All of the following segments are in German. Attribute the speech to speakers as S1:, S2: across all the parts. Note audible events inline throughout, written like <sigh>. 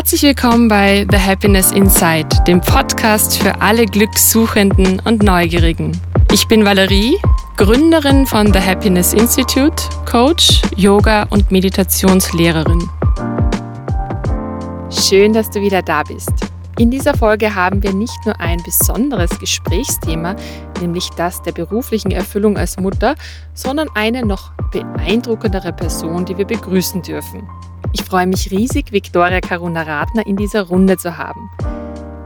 S1: Herzlich willkommen bei The Happiness Inside, dem Podcast für alle Glückssuchenden und Neugierigen. Ich bin Valerie, Gründerin von The Happiness Institute, Coach, Yoga und Meditationslehrerin. Schön, dass du wieder da bist. In dieser Folge haben wir nicht nur ein besonderes Gesprächsthema, nämlich das der beruflichen Erfüllung als Mutter, sondern eine noch beeindruckendere Person, die wir begrüßen dürfen. Ich freue mich riesig, Viktoria Karuna-Ratner in dieser Runde zu haben,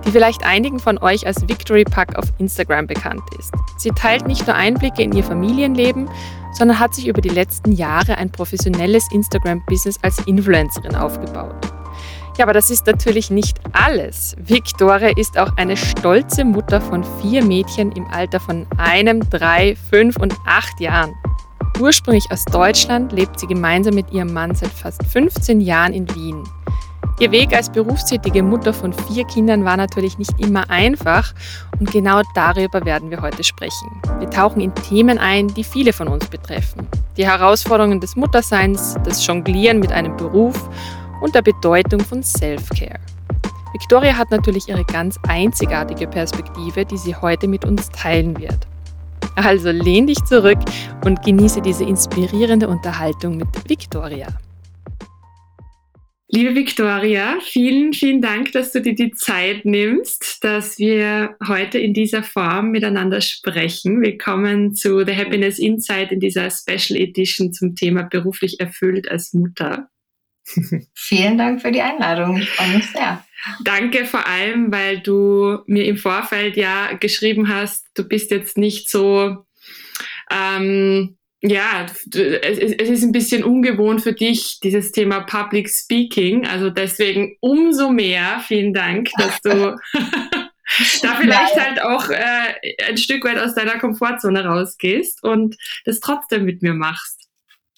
S1: die vielleicht einigen von euch als Victory Pack auf Instagram bekannt ist. Sie teilt nicht nur Einblicke in ihr Familienleben, sondern hat sich über die letzten Jahre ein professionelles Instagram-Business als Influencerin aufgebaut. Ja, aber das ist natürlich nicht alles. Victoria ist auch eine stolze Mutter von vier Mädchen im Alter von einem, drei, fünf und acht Jahren. Ursprünglich aus Deutschland lebt sie gemeinsam mit ihrem Mann seit fast 15 Jahren in Wien. Ihr Weg als berufstätige Mutter von vier Kindern war natürlich nicht immer einfach und genau darüber werden wir heute sprechen. Wir tauchen in Themen ein, die viele von uns betreffen. Die Herausforderungen des Mutterseins, das Jonglieren mit einem Beruf und der Bedeutung von Self-Care. Victoria hat natürlich ihre ganz einzigartige Perspektive, die sie heute mit uns teilen wird. Also lehn dich zurück und genieße diese inspirierende Unterhaltung mit Victoria. Liebe Victoria, vielen, vielen Dank, dass du dir die Zeit nimmst, dass wir heute in dieser Form miteinander sprechen. Willkommen zu The Happiness Insight in dieser Special Edition zum Thema beruflich erfüllt als Mutter.
S2: Vielen Dank für die Einladung. Ich freue mich sehr.
S1: Danke vor allem, weil du mir im Vorfeld ja geschrieben hast, du bist jetzt nicht so, ähm, ja, es, es ist ein bisschen ungewohnt für dich, dieses Thema Public Speaking. Also deswegen umso mehr vielen Dank, dass du <laughs> da vielleicht halt auch äh, ein Stück weit aus deiner Komfortzone rausgehst und das trotzdem mit mir machst.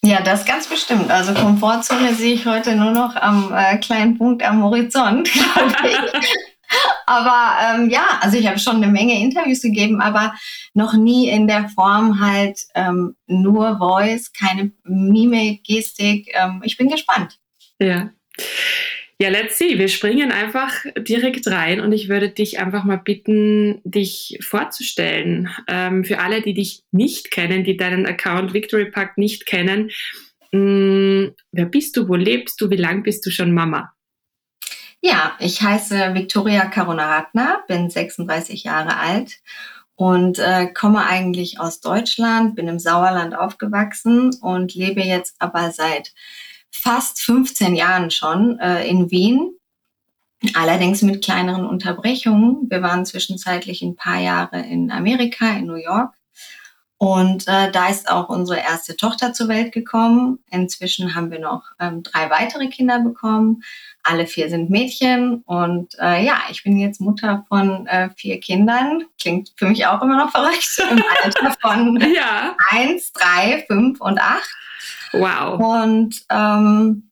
S2: Ja, das ganz bestimmt. Also Komfortzone sehe ich heute nur noch am äh, kleinen Punkt am Horizont, <laughs> glaube ich. aber ähm, ja, also ich habe schon eine Menge Interviews gegeben, aber noch nie in der Form halt ähm, nur Voice, keine Mimik, Gestik. Ähm, ich bin gespannt.
S1: Ja. Ja, let's see. Wir springen einfach direkt rein und ich würde dich einfach mal bitten, dich vorzustellen. Ähm, für alle, die dich nicht kennen, die deinen Account Victory Park nicht kennen, mh, mm, wer bist du, wo lebst du, wie lang bist du schon Mama?
S2: Ja, ich heiße Victoria Karunaratner, bin 36 Jahre alt und äh, komme eigentlich aus Deutschland, bin im Sauerland aufgewachsen und lebe jetzt aber seit fast 15 Jahren schon äh, in Wien, allerdings mit kleineren Unterbrechungen. Wir waren zwischenzeitlich ein paar Jahre in Amerika, in New York. Und äh, da ist auch unsere erste Tochter zur Welt gekommen. Inzwischen haben wir noch ähm, drei weitere Kinder bekommen. Alle vier sind Mädchen. Und äh, ja, ich bin jetzt Mutter von äh, vier Kindern. Klingt für mich auch immer noch verrückt. <laughs> Im Alter von ja. eins, drei, fünf und acht.
S1: Wow.
S2: Und ähm,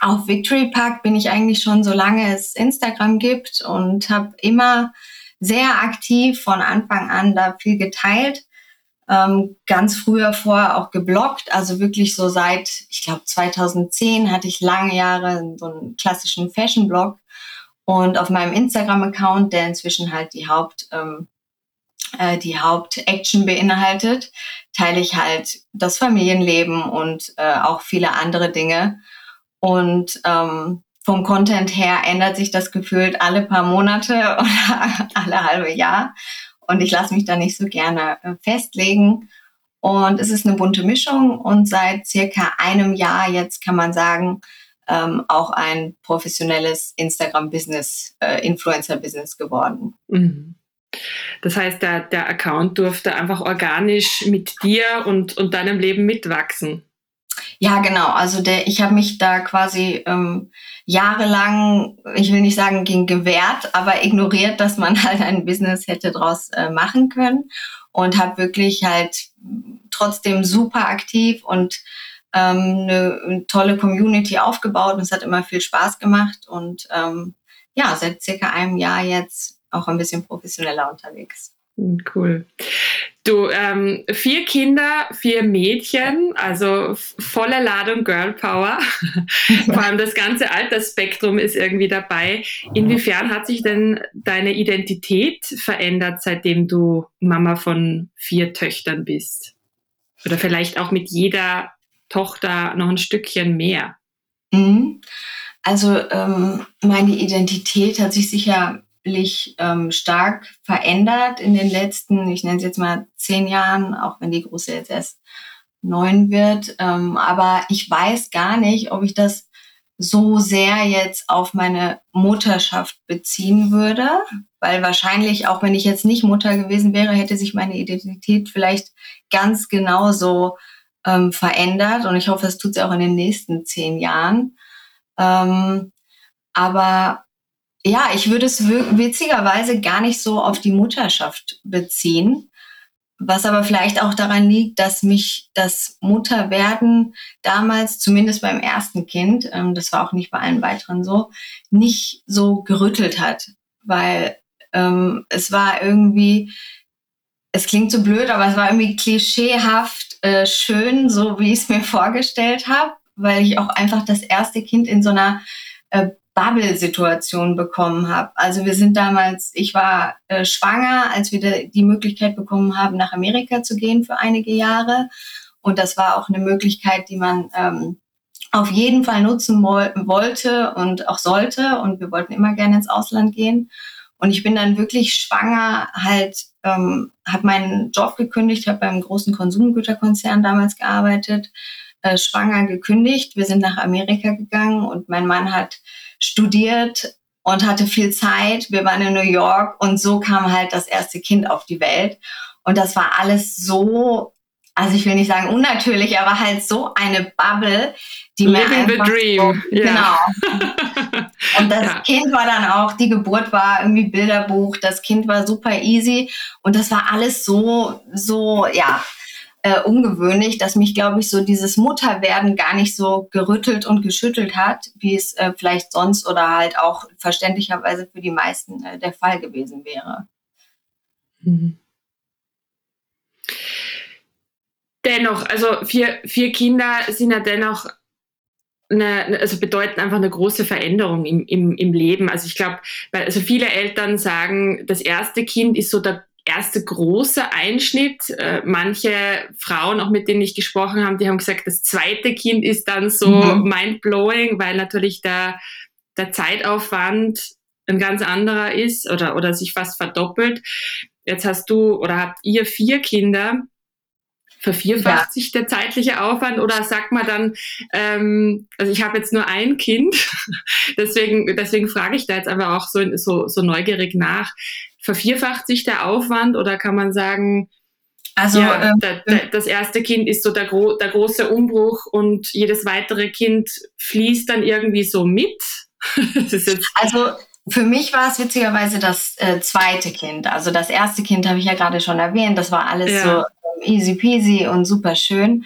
S2: auf Victory Park bin ich eigentlich schon so lange es Instagram gibt und habe immer sehr aktiv von Anfang an da viel geteilt. Ähm, ganz früher vorher auch geblockt, also wirklich so seit, ich glaube 2010 hatte ich lange Jahre so einen klassischen Fashion-Blog und auf meinem Instagram-Account, der inzwischen halt die Haupt, ähm, äh, die Hauptaction beinhaltet, teile ich halt das Familienleben und äh, auch viele andere Dinge. Und ähm, vom Content her ändert sich das gefühlt alle paar Monate <laughs> oder alle halbe Jahr. Und ich lasse mich da nicht so gerne äh, festlegen. Und es ist eine bunte Mischung und seit circa einem Jahr jetzt kann man sagen, ähm, auch ein professionelles Instagram-Business, äh, Influencer-Business geworden. Mhm.
S1: Das heißt, der, der Account durfte einfach organisch mit dir und, und deinem Leben mitwachsen.
S2: Ja, genau. Also der, ich habe mich da quasi ähm, jahrelang, ich will nicht sagen gegen gewehrt, aber ignoriert, dass man <laughs> halt ein Business hätte draus äh, machen können und habe wirklich halt trotzdem super aktiv und ähm, eine, eine tolle Community aufgebaut und es hat immer viel Spaß gemacht und ähm, ja, seit circa einem Jahr jetzt auch ein bisschen professioneller unterwegs.
S1: Cool. Du, ähm, vier Kinder, vier Mädchen, also volle Ladung Girl Power. <laughs> Vor allem das ganze Altersspektrum ist irgendwie dabei. Inwiefern hat sich denn deine Identität verändert, seitdem du Mama von vier Töchtern bist? Oder vielleicht auch mit jeder Tochter noch ein Stückchen mehr?
S2: Mhm. Also ähm, meine Identität hat sich sicher ähm, stark verändert in den letzten, ich nenne es jetzt mal zehn Jahren, auch wenn die große jetzt erst neun wird. Ähm, aber ich weiß gar nicht, ob ich das so sehr jetzt auf meine Mutterschaft beziehen würde, weil wahrscheinlich, auch wenn ich jetzt nicht Mutter gewesen wäre, hätte sich meine Identität vielleicht ganz genauso ähm, verändert. Und ich hoffe, das tut sie auch in den nächsten zehn Jahren. Ähm, aber ja, ich würde es witzigerweise gar nicht so auf die Mutterschaft beziehen, was aber vielleicht auch daran liegt, dass mich das Mutterwerden damals, zumindest beim ersten Kind, ähm, das war auch nicht bei allen weiteren so, nicht so gerüttelt hat, weil ähm, es war irgendwie, es klingt so blöd, aber es war irgendwie klischeehaft äh, schön, so wie ich es mir vorgestellt habe, weil ich auch einfach das erste Kind in so einer äh, Bubble-Situation bekommen habe. Also wir sind damals, ich war äh, schwanger, als wir die Möglichkeit bekommen haben, nach Amerika zu gehen für einige Jahre. Und das war auch eine Möglichkeit, die man ähm, auf jeden Fall nutzen wollte und auch sollte. Und wir wollten immer gerne ins Ausland gehen. Und ich bin dann wirklich schwanger, halt, ähm, habe meinen Job gekündigt, habe beim großen Konsumgüterkonzern damals gearbeitet, äh, schwanger gekündigt. Wir sind nach Amerika gegangen und mein Mann hat studiert und hatte viel Zeit. Wir waren in New York und so kam halt das erste Kind auf die Welt. Und das war alles so, also ich will nicht sagen unnatürlich, aber halt so eine Bubble, die
S1: Living mir einfach the dream.
S2: So, yeah. Genau. <laughs> Und das ja. Kind war dann auch, die Geburt war irgendwie Bilderbuch, das Kind war super easy und das war alles so, so, ja, äh, ungewöhnlich, dass mich, glaube ich, so dieses Mutterwerden gar nicht so gerüttelt und geschüttelt hat, wie es äh, vielleicht sonst oder halt auch verständlicherweise für die meisten äh, der Fall gewesen wäre. Mhm.
S1: Dennoch, also vier, vier Kinder sind ja dennoch eine, also bedeuten einfach eine große Veränderung im, im, im Leben. Also ich glaube, also viele Eltern sagen, das erste Kind ist so der erste große Einschnitt. Äh, manche Frauen, auch mit denen ich gesprochen habe, die haben gesagt, das zweite Kind ist dann so mhm. mind-blowing, weil natürlich der, der Zeitaufwand ein ganz anderer ist oder, oder sich fast verdoppelt. Jetzt hast du oder habt ihr vier Kinder. Vervierfacht ja. sich der zeitliche Aufwand oder sagt man dann, ähm, also ich habe jetzt nur ein Kind, <laughs> deswegen, deswegen frage ich da jetzt aber auch so, so, so neugierig nach vervierfacht sich der Aufwand oder kann man sagen, also ja, ähm, da, da, das erste Kind ist so der, gro der große Umbruch und jedes weitere Kind fließt dann irgendwie so mit? <laughs>
S2: also für mich war es witzigerweise das äh, zweite Kind. Also das erste Kind habe ich ja gerade schon erwähnt. Das war alles ja. so ähm, easy peasy und super schön.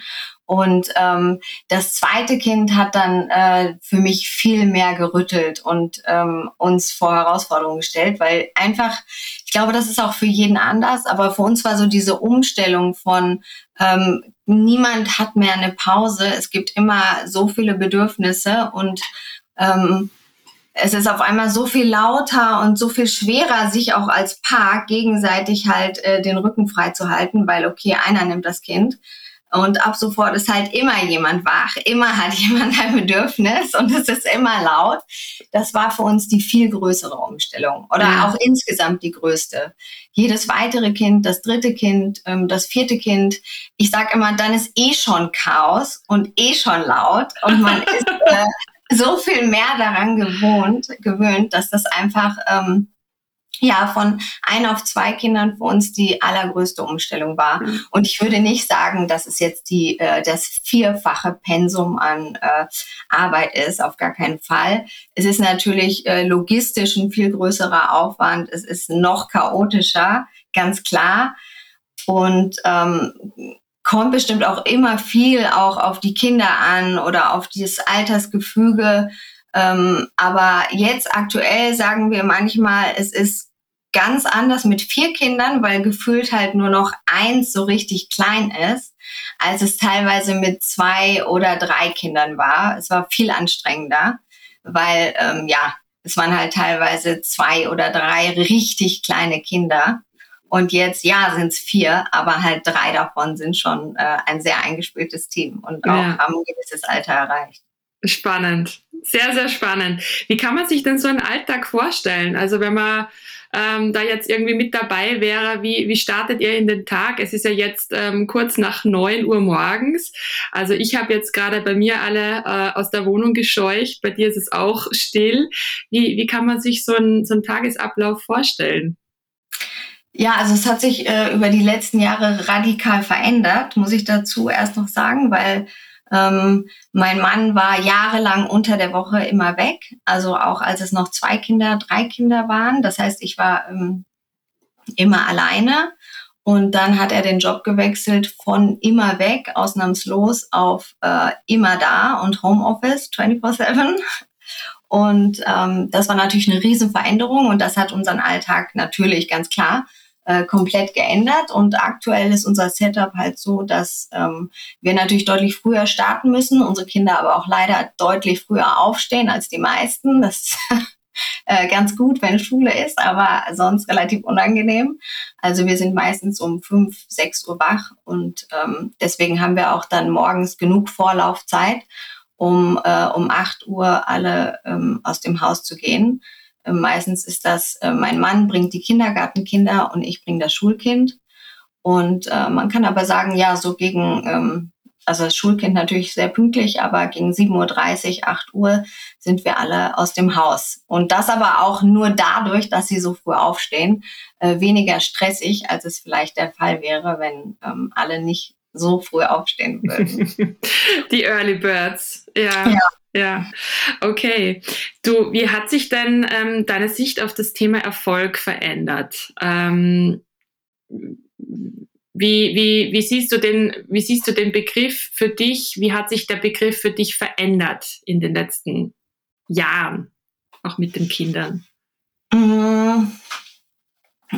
S2: Und ähm, das zweite Kind hat dann äh, für mich viel mehr gerüttelt und ähm, uns vor Herausforderungen gestellt, weil einfach, ich glaube, das ist auch für jeden anders, aber für uns war so diese Umstellung von ähm, niemand hat mehr eine Pause, es gibt immer so viele Bedürfnisse und ähm, es ist auf einmal so viel lauter und so viel schwerer, sich auch als Paar gegenseitig halt äh, den Rücken frei zu halten, weil okay, einer nimmt das Kind und ab sofort ist halt immer jemand wach, immer <laughs> hat jemand ein Bedürfnis und es ist immer laut. Das war für uns die viel größere Umstellung oder ja. auch insgesamt die größte. Jedes weitere Kind, das dritte Kind, ähm, das vierte Kind, ich sag immer, dann ist eh schon Chaos und eh schon laut und man <laughs> ist äh, so viel mehr daran gewohnt, gewöhnt, dass das einfach ähm, ja von ein auf zwei Kindern für uns die allergrößte Umstellung war. Mhm. Und ich würde nicht sagen, dass es jetzt die äh, das vierfache Pensum an äh, Arbeit ist, auf gar keinen Fall. Es ist natürlich äh, logistisch ein viel größerer Aufwand. Es ist noch chaotischer, ganz klar. Und ähm, kommt bestimmt auch immer viel auch auf die Kinder an oder auf dieses Altersgefüge. Ähm, aber jetzt aktuell sagen wir manchmal, es ist ganz anders mit vier Kindern, weil gefühlt halt nur noch eins so richtig klein ist, als es teilweise mit zwei oder drei Kindern war. Es war viel anstrengender, weil ähm, ja, es waren halt teilweise zwei oder drei richtig kleine Kinder. Und jetzt, ja, sind es vier, aber halt drei davon sind schon äh, ein sehr eingespieltes Team und auch ja. haben ein gewisses Alter erreicht.
S1: Spannend, sehr, sehr spannend. Wie kann man sich denn so einen Alltag vorstellen? Also wenn man ähm, da jetzt irgendwie mit dabei wäre, wie, wie startet ihr in den Tag? Es ist ja jetzt ähm, kurz nach neun Uhr morgens. Also ich habe jetzt gerade bei mir alle äh, aus der Wohnung gescheucht. Bei dir ist es auch still. Wie, wie kann man sich so, ein, so einen Tagesablauf vorstellen?
S2: Ja, also es hat sich äh, über die letzten Jahre radikal verändert, muss ich dazu erst noch sagen, weil ähm, mein Mann war jahrelang unter der Woche immer weg, also auch als es noch zwei Kinder, drei Kinder waren. Das heißt, ich war ähm, immer alleine. Und dann hat er den Job gewechselt von immer weg, ausnahmslos, auf äh, immer da und Homeoffice 24-7. Und ähm, das war natürlich eine Riesenveränderung und das hat unseren Alltag natürlich ganz klar äh, komplett geändert und aktuell ist unser Setup halt so, dass ähm, wir natürlich deutlich früher starten müssen, unsere Kinder aber auch leider deutlich früher aufstehen als die meisten. Das <laughs> äh, ganz gut, wenn Schule ist, aber sonst relativ unangenehm. Also wir sind meistens um fünf, sechs Uhr wach und ähm, deswegen haben wir auch dann morgens genug Vorlaufzeit, um äh, um acht Uhr alle ähm, aus dem Haus zu gehen. Ähm, meistens ist das, äh, mein Mann bringt die Kindergartenkinder und ich bringe das Schulkind. Und äh, man kann aber sagen, ja, so gegen, ähm, also das Schulkind natürlich sehr pünktlich, aber gegen 7.30 Uhr, 8 Uhr sind wir alle aus dem Haus. Und das aber auch nur dadurch, dass sie so früh aufstehen, äh, weniger stressig, als es vielleicht der Fall wäre, wenn ähm, alle nicht so früh aufstehen würden. <laughs>
S1: Die Early Birds, ja. ja. Ja, okay. Du, wie hat sich denn ähm, deine Sicht auf das Thema Erfolg verändert? Ähm, wie, wie, wie, siehst du den, wie siehst du den Begriff für dich? Wie hat sich der Begriff für dich verändert in den letzten Jahren, auch mit den Kindern?
S2: Mm,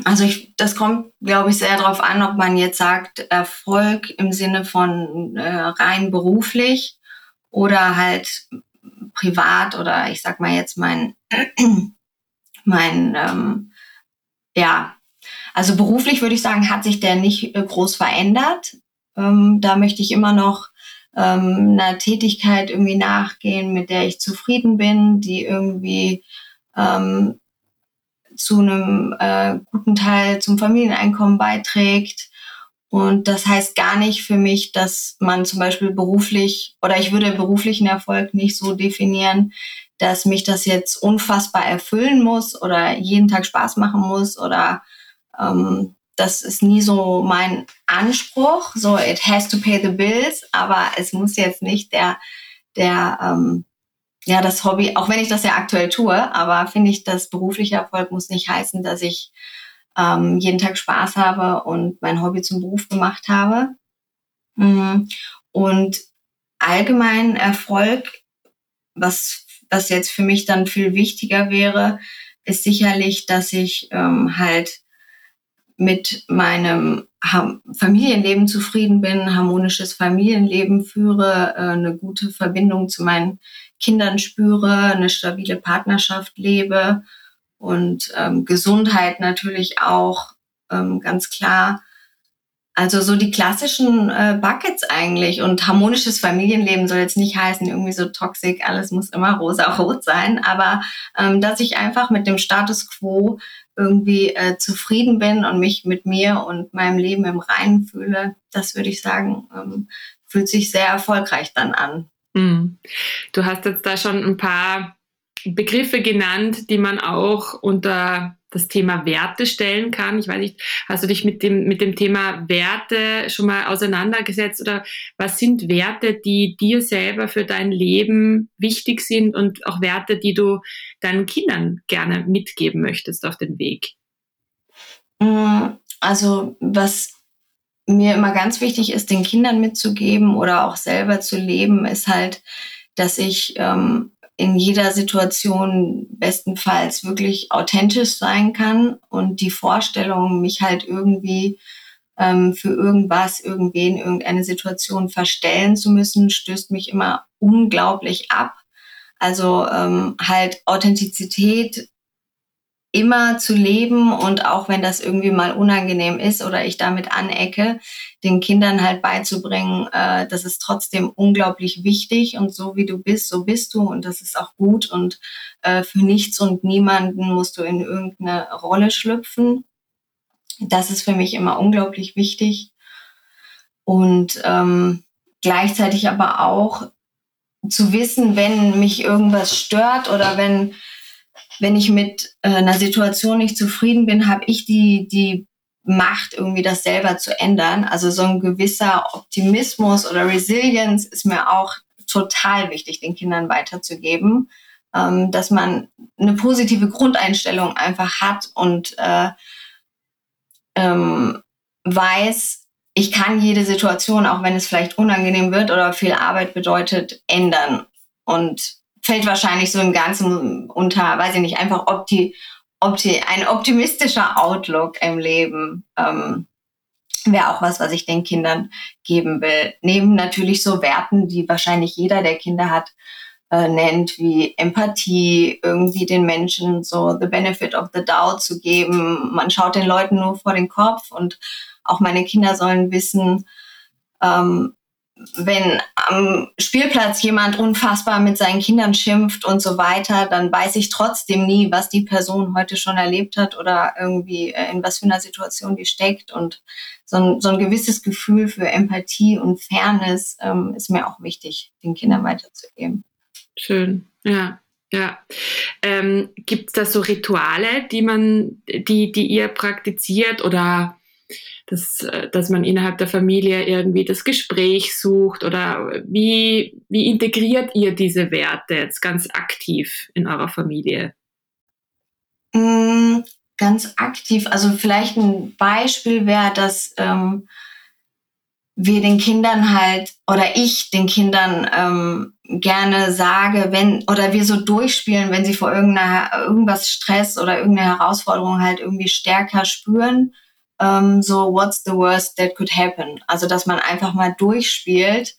S2: also ich, das kommt, glaube ich, sehr darauf an, ob man jetzt sagt Erfolg im Sinne von äh, rein beruflich oder halt privat oder ich sag mal jetzt mein, <clears throat> mein ähm, ja, also beruflich würde ich sagen, hat sich der nicht äh, groß verändert. Ähm, da möchte ich immer noch ähm, einer Tätigkeit irgendwie nachgehen, mit der ich zufrieden bin, die irgendwie ähm, zu einem äh, guten Teil zum Familieneinkommen beiträgt. Und das heißt gar nicht für mich, dass man zum Beispiel beruflich oder ich würde beruflichen Erfolg nicht so definieren, dass mich das jetzt unfassbar erfüllen muss oder jeden Tag Spaß machen muss oder ähm, das ist nie so mein Anspruch. So, it has to pay the bills, aber es muss jetzt nicht der, der, ähm, ja, das Hobby, auch wenn ich das ja aktuell tue, aber finde ich, das berufliche Erfolg muss nicht heißen, dass ich ähm, jeden Tag Spaß habe und mein Hobby zum Beruf gemacht habe. Mhm. Und allgemein Erfolg, was, was jetzt für mich dann viel wichtiger wäre, ist sicherlich, dass ich ähm, halt mit meinem Familienleben zufrieden bin, harmonisches Familienleben führe, äh, eine gute Verbindung zu meinen Kindern spüre, eine stabile Partnerschaft lebe und ähm, Gesundheit natürlich auch ähm, ganz klar. Also so die klassischen äh, Buckets eigentlich und harmonisches Familienleben soll jetzt nicht heißen, irgendwie so toxisch, alles muss immer rosa-rot sein, aber ähm, dass ich einfach mit dem Status quo irgendwie äh, zufrieden bin und mich mit mir und meinem Leben im Reinen fühle, das würde ich sagen, ähm, fühlt sich sehr erfolgreich dann an.
S1: Mm. Du hast jetzt da schon ein paar Begriffe genannt, die man auch unter das Thema Werte stellen kann. Ich weiß nicht, hast du dich mit dem, mit dem Thema Werte schon mal auseinandergesetzt oder was sind Werte, die dir selber für dein Leben wichtig sind und auch Werte, die du deinen Kindern gerne mitgeben möchtest auf den Weg?
S2: Mm, also was mir immer ganz wichtig ist, den Kindern mitzugeben oder auch selber zu leben, ist halt, dass ich ähm, in jeder Situation bestenfalls wirklich authentisch sein kann und die Vorstellung, mich halt irgendwie ähm, für irgendwas, irgendwen, irgendeine Situation verstellen zu müssen, stößt mich immer unglaublich ab. Also ähm, halt Authentizität immer zu leben und auch wenn das irgendwie mal unangenehm ist oder ich damit anecke, den Kindern halt beizubringen, äh, das ist trotzdem unglaublich wichtig. Und so wie du bist, so bist du und das ist auch gut. Und äh, für nichts und niemanden musst du in irgendeine Rolle schlüpfen. Das ist für mich immer unglaublich wichtig. Und ähm, gleichzeitig aber auch zu wissen, wenn mich irgendwas stört oder wenn wenn ich mit äh, einer Situation nicht zufrieden bin, habe ich die, die Macht, irgendwie das selber zu ändern. Also so ein gewisser Optimismus oder Resilience ist mir auch total wichtig, den Kindern weiterzugeben, ähm, dass man eine positive Grundeinstellung einfach hat und äh, ähm, weiß, ich kann jede Situation, auch wenn es vielleicht unangenehm wird oder viel Arbeit bedeutet, ändern. Und fällt wahrscheinlich so im Ganzen unter, weiß ich nicht, einfach opti, opti, ein optimistischer Outlook im Leben. Ähm, Wäre auch was, was ich den Kindern geben will. Neben natürlich so Werten, die wahrscheinlich jeder, der Kinder hat, äh, nennt, wie Empathie, irgendwie den Menschen so the benefit of the doubt zu geben. Man schaut den Leuten nur vor den Kopf und auch meine Kinder sollen wissen, ähm, wenn am Spielplatz jemand unfassbar mit seinen Kindern schimpft und so weiter, dann weiß ich trotzdem nie, was die Person heute schon erlebt hat oder irgendwie äh, in was für einer Situation die steckt. Und so ein, so ein gewisses Gefühl für Empathie und Fairness ähm, ist mir auch wichtig, den Kindern weiterzugeben.
S1: Schön, ja. Ja. Ähm, Gibt es da so Rituale, die man, die, die ihr praktiziert oder dass, äh, dass man innerhalb der Familie irgendwie das Gespräch sucht oder wie, wie integriert ihr diese Werte jetzt ganz aktiv in eurer Familie?
S2: Mm, ganz aktiv, also vielleicht ein Beispiel wäre, dass ähm, wir den Kindern halt oder ich den Kindern ähm, gerne sage, wenn oder wir so durchspielen, wenn sie vor irgendeiner irgendwas Stress oder irgendeine Herausforderung halt irgendwie stärker spüren, ähm, so what's the worst that could happen? Also dass man einfach mal durchspielt,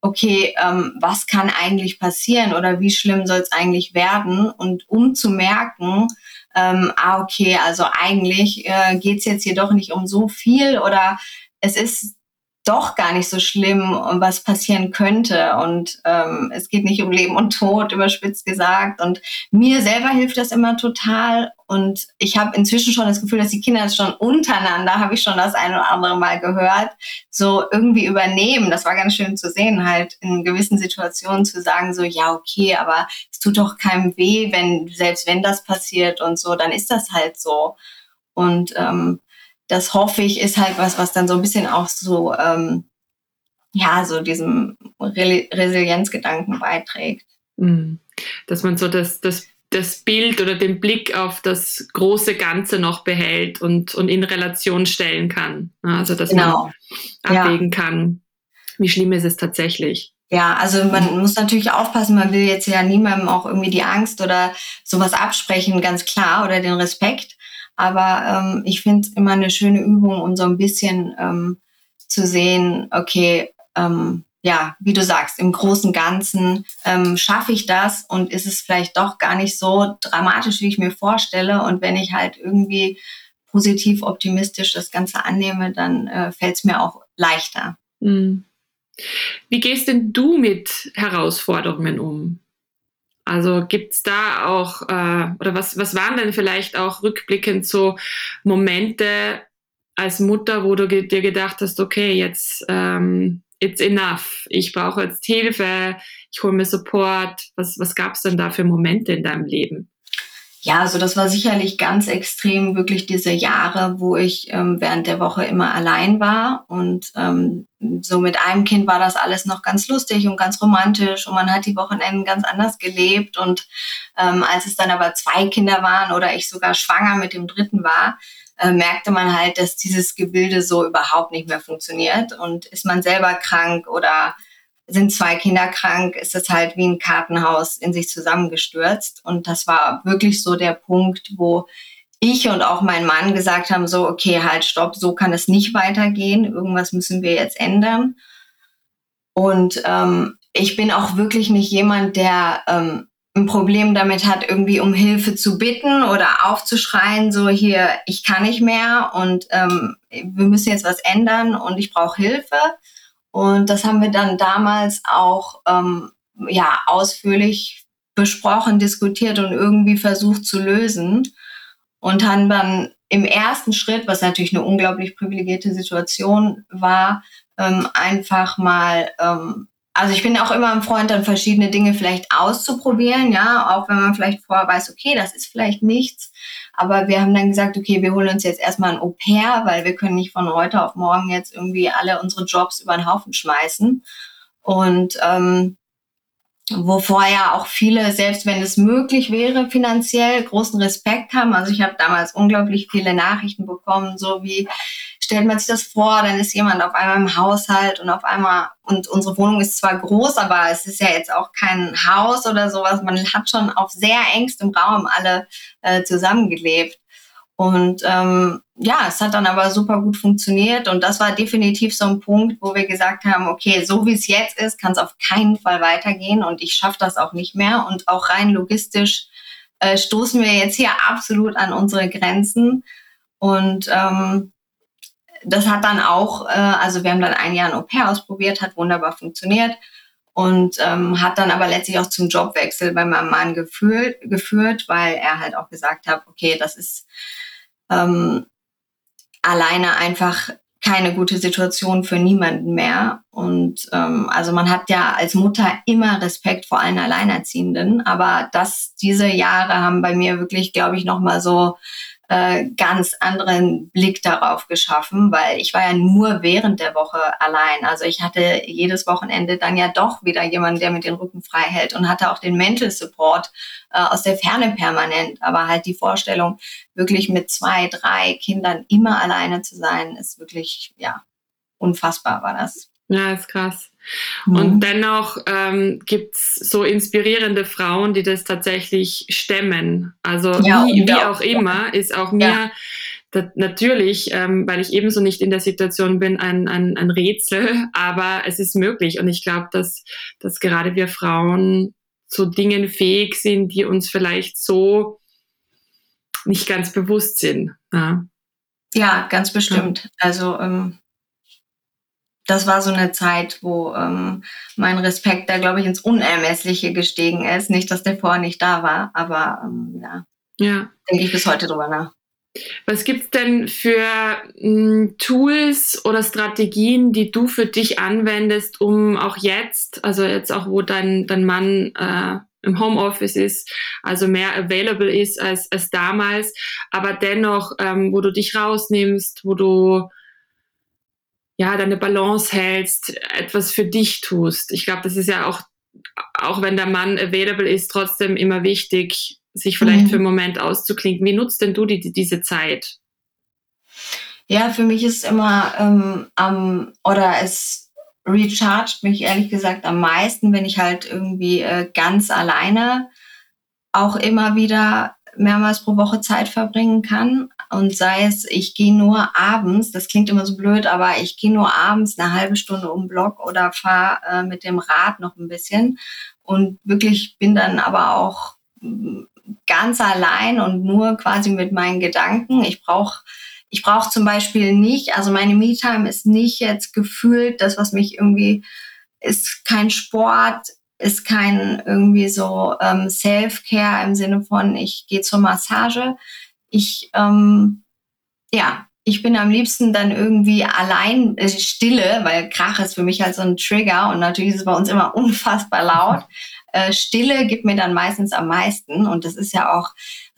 S2: okay, ähm, was kann eigentlich passieren oder wie schlimm soll es eigentlich werden? Und um zu merken, ähm, ah, okay, also eigentlich äh, geht es jetzt hier doch nicht um so viel oder es ist doch gar nicht so schlimm, was passieren könnte. Und ähm, es geht nicht um Leben und Tod, überspitzt gesagt. Und mir selber hilft das immer total. Und ich habe inzwischen schon das Gefühl, dass die Kinder das schon untereinander, habe ich schon das ein oder andere Mal gehört, so irgendwie übernehmen. Das war ganz schön zu sehen, halt in gewissen Situationen zu sagen, so, ja, okay, aber es tut doch keinem weh, wenn, selbst wenn das passiert und so, dann ist das halt so. Und ähm, das hoffe ich, ist halt was, was dann so ein bisschen auch so, ähm, ja, so diesem Re Resilienzgedanken beiträgt.
S1: Mhm. Dass man so das, das, das Bild oder den Blick auf das große Ganze noch behält und, und in Relation stellen kann. Also, dass genau. man abwägen ja. kann, wie schlimm ist es tatsächlich.
S2: Ja, also man muss natürlich aufpassen, man will jetzt ja niemandem auch irgendwie die Angst oder sowas absprechen, ganz klar, oder den Respekt. Aber ähm, ich finde es immer eine schöne Übung, um so ein bisschen ähm, zu sehen, okay, ähm, ja, wie du sagst, im großen Ganzen ähm, schaffe ich das und ist es vielleicht doch gar nicht so dramatisch, wie ich mir vorstelle. Und wenn ich halt irgendwie positiv, optimistisch das Ganze annehme, dann äh, fällt es mir auch leichter. Mhm.
S1: Wie gehst denn du mit Herausforderungen um? Also gibt es da auch, äh, oder was, was waren denn vielleicht auch rückblickend so Momente als Mutter, wo du dir gedacht hast, okay, jetzt ähm, it's enough, ich brauche jetzt Hilfe, ich hole mir Support. Was, was gab es denn da für Momente in deinem Leben?
S2: Ja, also das war sicherlich ganz extrem, wirklich diese Jahre, wo ich ähm, während der Woche immer allein war. Und ähm, so mit einem Kind war das alles noch ganz lustig und ganz romantisch und man hat die Wochenenden ganz anders gelebt. Und ähm, als es dann aber zwei Kinder waren oder ich sogar schwanger mit dem dritten war, äh, merkte man halt, dass dieses Gebilde so überhaupt nicht mehr funktioniert. Und ist man selber krank oder sind zwei Kinder krank, ist es halt wie ein Kartenhaus in sich zusammengestürzt. Und das war wirklich so der Punkt, wo ich und auch mein Mann gesagt haben, so, okay, halt, stopp, so kann es nicht weitergehen. Irgendwas müssen wir jetzt ändern. Und ähm, ich bin auch wirklich nicht jemand, der ähm, ein Problem damit hat, irgendwie um Hilfe zu bitten oder aufzuschreien, so hier, ich kann nicht mehr und ähm, wir müssen jetzt was ändern und ich brauche Hilfe. Und das haben wir dann damals auch ähm, ja ausführlich besprochen, diskutiert und irgendwie versucht zu lösen und haben dann im ersten Schritt, was natürlich eine unglaublich privilegierte Situation war, ähm, einfach mal ähm, also ich bin auch immer ein Freund, dann verschiedene Dinge vielleicht auszuprobieren, ja, auch wenn man vielleicht vorher weiß, okay, das ist vielleicht nichts. Aber wir haben dann gesagt, okay, wir holen uns jetzt erstmal ein Au-pair, weil wir können nicht von heute auf morgen jetzt irgendwie alle unsere Jobs über den Haufen schmeißen. Und ähm, wo vorher auch viele, selbst wenn es möglich wäre, finanziell großen Respekt haben. Also ich habe damals unglaublich viele Nachrichten bekommen, so wie stellt man sich das vor, dann ist jemand auf einmal im Haushalt und auf einmal, und unsere Wohnung ist zwar groß, aber es ist ja jetzt auch kein Haus oder sowas. Man hat schon auf sehr engstem Raum alle äh, zusammengelebt. Und ähm, ja, es hat dann aber super gut funktioniert und das war definitiv so ein Punkt, wo wir gesagt haben, okay, so wie es jetzt ist, kann es auf keinen Fall weitergehen und ich schaffe das auch nicht mehr und auch rein logistisch äh, stoßen wir jetzt hier absolut an unsere Grenzen und ähm, das hat dann auch, äh, also wir haben dann ein Jahr ein Au-pair ausprobiert, hat wunderbar funktioniert und ähm, hat dann aber letztlich auch zum Jobwechsel bei meinem Mann geführt, geführt, weil er halt auch gesagt hat, okay, das ist ähm, alleine einfach keine gute Situation für niemanden mehr. Und ähm, also man hat ja als Mutter immer Respekt vor allen Alleinerziehenden, aber das, diese Jahre haben bei mir wirklich, glaube ich, nochmal so äh, ganz anderen Blick darauf geschaffen, weil ich war ja nur während der Woche allein. Also ich hatte jedes Wochenende dann ja doch wieder jemanden, der mir den Rücken frei hält und hatte auch den Mental Support äh, aus der Ferne permanent. Aber halt die Vorstellung, wirklich mit zwei, drei Kindern immer alleine zu sein, ist wirklich, ja, unfassbar war das.
S1: Ja, ist krass. Mhm. Und dennoch ähm, gibt es so inspirierende Frauen, die das tatsächlich stemmen. Also ja, wie, wie auch immer, ist auch mir ja. das, natürlich, ähm, weil ich ebenso nicht in der Situation bin, ein, ein, ein Rätsel, <laughs> aber es ist möglich. Und ich glaube, dass, dass gerade wir Frauen zu Dingen fähig sind, die uns vielleicht so nicht ganz bewusst sind.
S2: Ja, ja ganz bestimmt. Also ähm, das war so eine Zeit, wo ähm, mein Respekt da, glaube ich, ins Unermessliche gestiegen ist. Nicht, dass der vorher nicht da war, aber ähm, ja, ja. denke ich bis heute drüber nach.
S1: Was gibt es denn für m, hm, Tools oder Strategien, die du für dich anwendest, um auch jetzt, also jetzt auch, wo dein, dein Mann äh, im Homeoffice ist, also mehr available ist als, als damals, aber dennoch, ähm, wo du dich rausnimmst, wo du ja, deine Balance hältst, etwas für dich tust. Ich glaube, das ist ja auch, auch wenn der Mann available ist, trotzdem immer wichtig, sich vielleicht mhm. für einen Moment auszuklinken. Wie nutzt denn du die, diese Zeit?
S2: Ja, für mich ist immer ähm, am, oder es rechargt mich ehrlich gesagt am meisten, wenn ich halt irgendwie äh, ganz alleine auch immer wieder mehrmals pro Woche Zeit verbringen kann. Und sei es, ich gehe nur abends, das klingt immer so blöd, aber ich gehe nur abends eine halbe Stunde um Block oder fahre äh, mit dem Rad noch ein bisschen. Und wirklich bin dann aber auch mm, ganz allein und nur quasi mit meinen Gedanken. Ich brauche ich brauche zum Beispiel nicht, also meine Me-Time ist nicht jetzt gefühlt, das, was mich irgendwie, ist kein Sport, ist kein irgendwie so ähm, Self-Care im Sinne von, ich gehe zur Massage. Ich, ähm, ja, ich bin am liebsten dann irgendwie allein äh, stille, weil Krach ist für mich halt so ein Trigger und natürlich ist es bei uns immer <laughs> unfassbar laut. Äh, stille gibt mir dann meistens am meisten und das ist ja auch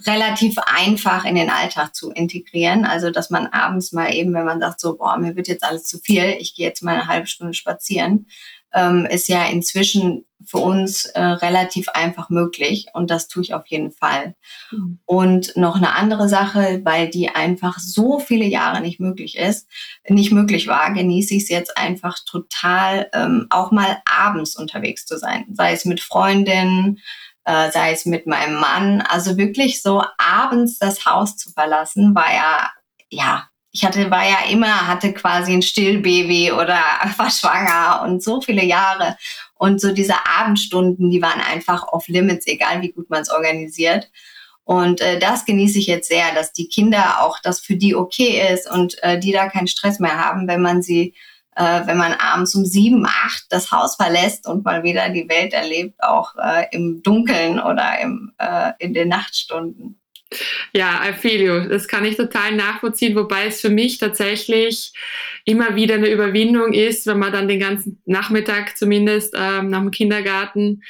S2: relativ einfach in den Alltag zu integrieren. Also, dass man abends mal eben, wenn man sagt, so, boah, mir wird jetzt alles zu viel, ich gehe jetzt mal eine halbe Stunde spazieren, ähm, ist ja inzwischen für uns äh, relativ einfach möglich und das tue ich auf jeden Fall. Mhm. Und noch eine andere Sache, weil die einfach so viele Jahre nicht möglich ist, nicht möglich war, genieße ich es jetzt einfach total, ähm, auch mal abends unterwegs zu sein, sei es mit Freundinnen, äh, sei es mit meinem Mann. Also wirklich so abends das Haus zu verlassen, war ja, ja, ich hatte, war ja immer, hatte quasi ein Stillbaby oder <laughs> war schwanger und so viele Jahre. Und so diese Abendstunden, die waren einfach off limits, egal wie gut man es organisiert. Und äh, das genieße ich jetzt sehr, dass die Kinder auch das für die okay ist und äh, die da keinen Stress mehr haben, wenn man sie, äh, wenn man abends um sieben, acht das Haus verlässt und mal wieder die Welt erlebt, auch äh, im Dunkeln oder im, äh, in den Nachtstunden.
S1: Ja, I feel you. Das kann ich total nachvollziehen, wobei es für mich tatsächlich immer wieder eine Überwindung ist, wenn man dann den ganzen Nachmittag zumindest ähm, nach dem Kindergarten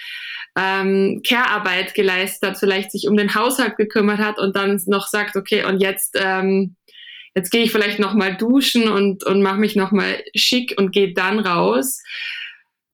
S1: ähm, Care-Arbeit geleistet hat, vielleicht sich um den Haushalt gekümmert hat und dann noch sagt, okay, und jetzt ähm, jetzt gehe ich vielleicht noch mal duschen und und mache mich noch mal schick und gehe dann raus.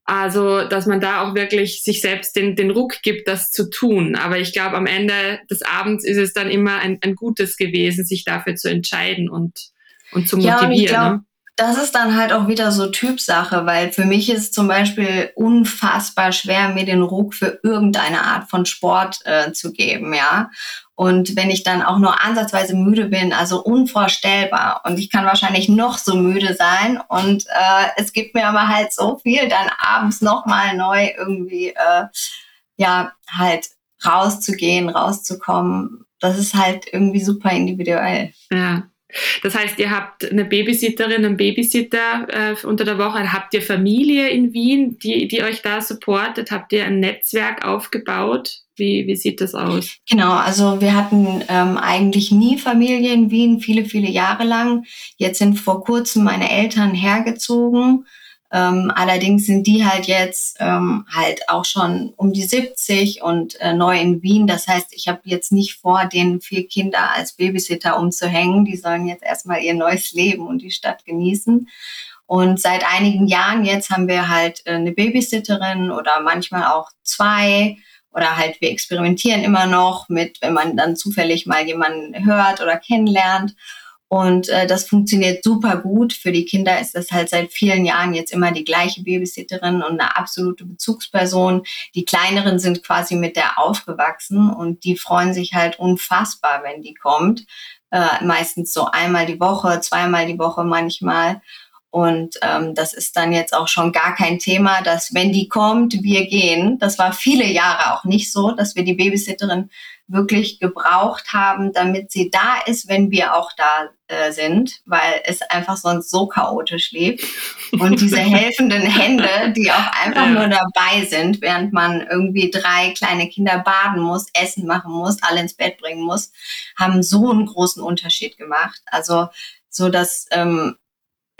S1: Also, dass man da auch wirklich sich selbst den, den Ruck gibt, das zu tun. Aber ich glaube, am Ende des Abends ist es dann immer ein, ein Gutes gewesen, sich dafür zu entscheiden und, und zu motivieren. Ja, und ich glaub, ne?
S2: das ist dann halt auch wieder so Typsache, weil für mich ist es zum Beispiel unfassbar schwer, mir den Ruck für irgendeine Art von Sport äh, zu geben, ja. Und wenn ich dann auch nur ansatzweise müde bin, also unvorstellbar. Und ich kann wahrscheinlich noch so müde sein. Und äh, es gibt mir aber halt so viel, dann abends nochmal neu irgendwie, äh, ja, halt rauszugehen, rauszukommen. Das ist halt irgendwie super individuell.
S1: Ja. Das heißt, ihr habt eine Babysitterin, einen Babysitter äh, unter der Woche. Habt ihr Familie in Wien, die, die euch da supportet? Habt ihr ein Netzwerk aufgebaut? Wie, wie sieht das aus?
S2: Genau, also wir hatten ähm, eigentlich nie Familie in Wien, viele, viele Jahre lang. Jetzt sind vor kurzem meine Eltern hergezogen. Ähm, allerdings sind die halt jetzt ähm, halt auch schon um die 70 und äh, neu in Wien. Das heißt, ich habe jetzt nicht vor, den vier Kinder als Babysitter umzuhängen. Die sollen jetzt erstmal ihr neues Leben und die Stadt genießen. Und seit einigen Jahren jetzt haben wir halt äh, eine Babysitterin oder manchmal auch zwei. Oder halt wir experimentieren immer noch mit, wenn man dann zufällig mal jemanden hört oder kennenlernt. Und äh, das funktioniert super gut. Für die Kinder ist das halt seit vielen Jahren jetzt immer die gleiche Babysitterin und eine absolute Bezugsperson. Die kleineren sind quasi mit der aufgewachsen und die freuen sich halt unfassbar, wenn die kommt. Äh, meistens so einmal die Woche, zweimal die Woche manchmal. Und ähm, das ist dann jetzt auch schon gar kein Thema, dass wenn die kommt, wir gehen. Das war viele Jahre auch nicht so, dass wir die Babysitterin wirklich gebraucht haben, damit sie da ist, wenn wir auch da äh, sind, weil es einfach sonst so chaotisch lebt. Und diese <laughs> helfenden Hände, die auch einfach nur dabei sind, während man irgendwie drei kleine Kinder baden muss, Essen machen muss, alle ins Bett bringen muss, haben so einen großen Unterschied gemacht. Also so dass ähm,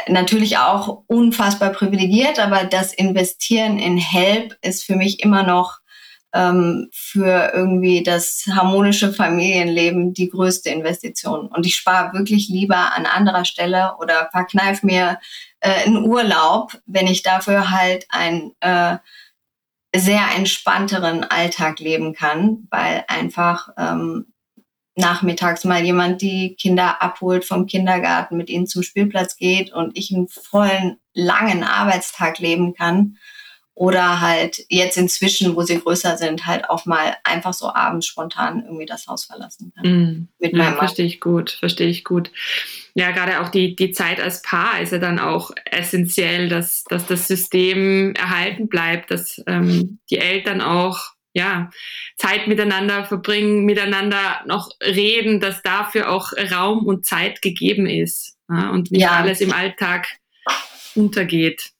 S2: natürlich auch unfassbar privilegiert, aber das Investieren in Help ist für mich immer noch ähm, für irgendwie das harmonische Familienleben die größte Investition. Und ich spare wirklich lieber an anderer Stelle oder verkneif mir äh, einen Urlaub, wenn ich dafür halt einen äh, sehr entspannteren Alltag leben kann, weil einfach ähm, nachmittags mal jemand die Kinder abholt vom Kindergarten, mit ihnen zum Spielplatz geht und ich einen vollen, langen Arbeitstag leben kann oder halt jetzt inzwischen, wo sie größer sind, halt auch mal einfach so abends spontan irgendwie das Haus verlassen kann. Mm.
S1: Mit ja, verstehe ich gut, verstehe ich gut. Ja, gerade auch die, die Zeit als Paar ist ja dann auch essentiell, dass, dass das System erhalten bleibt, dass ähm, die Eltern auch ja, Zeit miteinander verbringen, miteinander noch reden, dass dafür auch Raum und Zeit gegeben ist ja, und nicht ja. alles im Alltag untergeht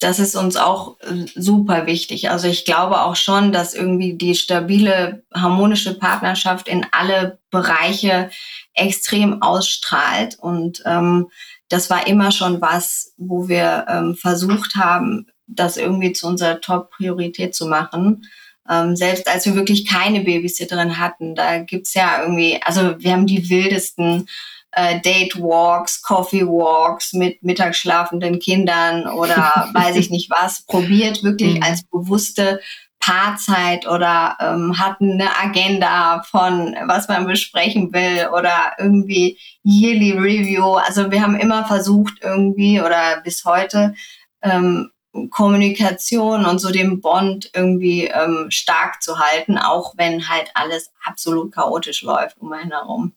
S2: das ist uns auch äh, super wichtig. Also ich glaube auch schon, dass irgendwie die stabile, harmonische Partnerschaft in alle Bereiche extrem ausstrahlt. Und ähm, das war immer schon was, wo wir ähm, versucht haben, das irgendwie zu unserer Top-Priorität zu machen. Ähm, selbst als wir wirklich keine Babysitterin hatten, da gibt's ja irgendwie, also wir haben die wildesten äh, Date Walks, Coffee Walks mit mittagsschlafenden Kindern oder <laughs> weiß ich nicht was, probiert wirklich mhm. als bewusste Paarzeit oder ähm, hatten eine Agenda von, was man besprechen will oder irgendwie Yearly Review. Also wir haben immer versucht irgendwie oder bis heute ähm, Kommunikation und so den Bond irgendwie ähm, stark zu halten, auch wenn halt alles absolut chaotisch läuft um einen herum.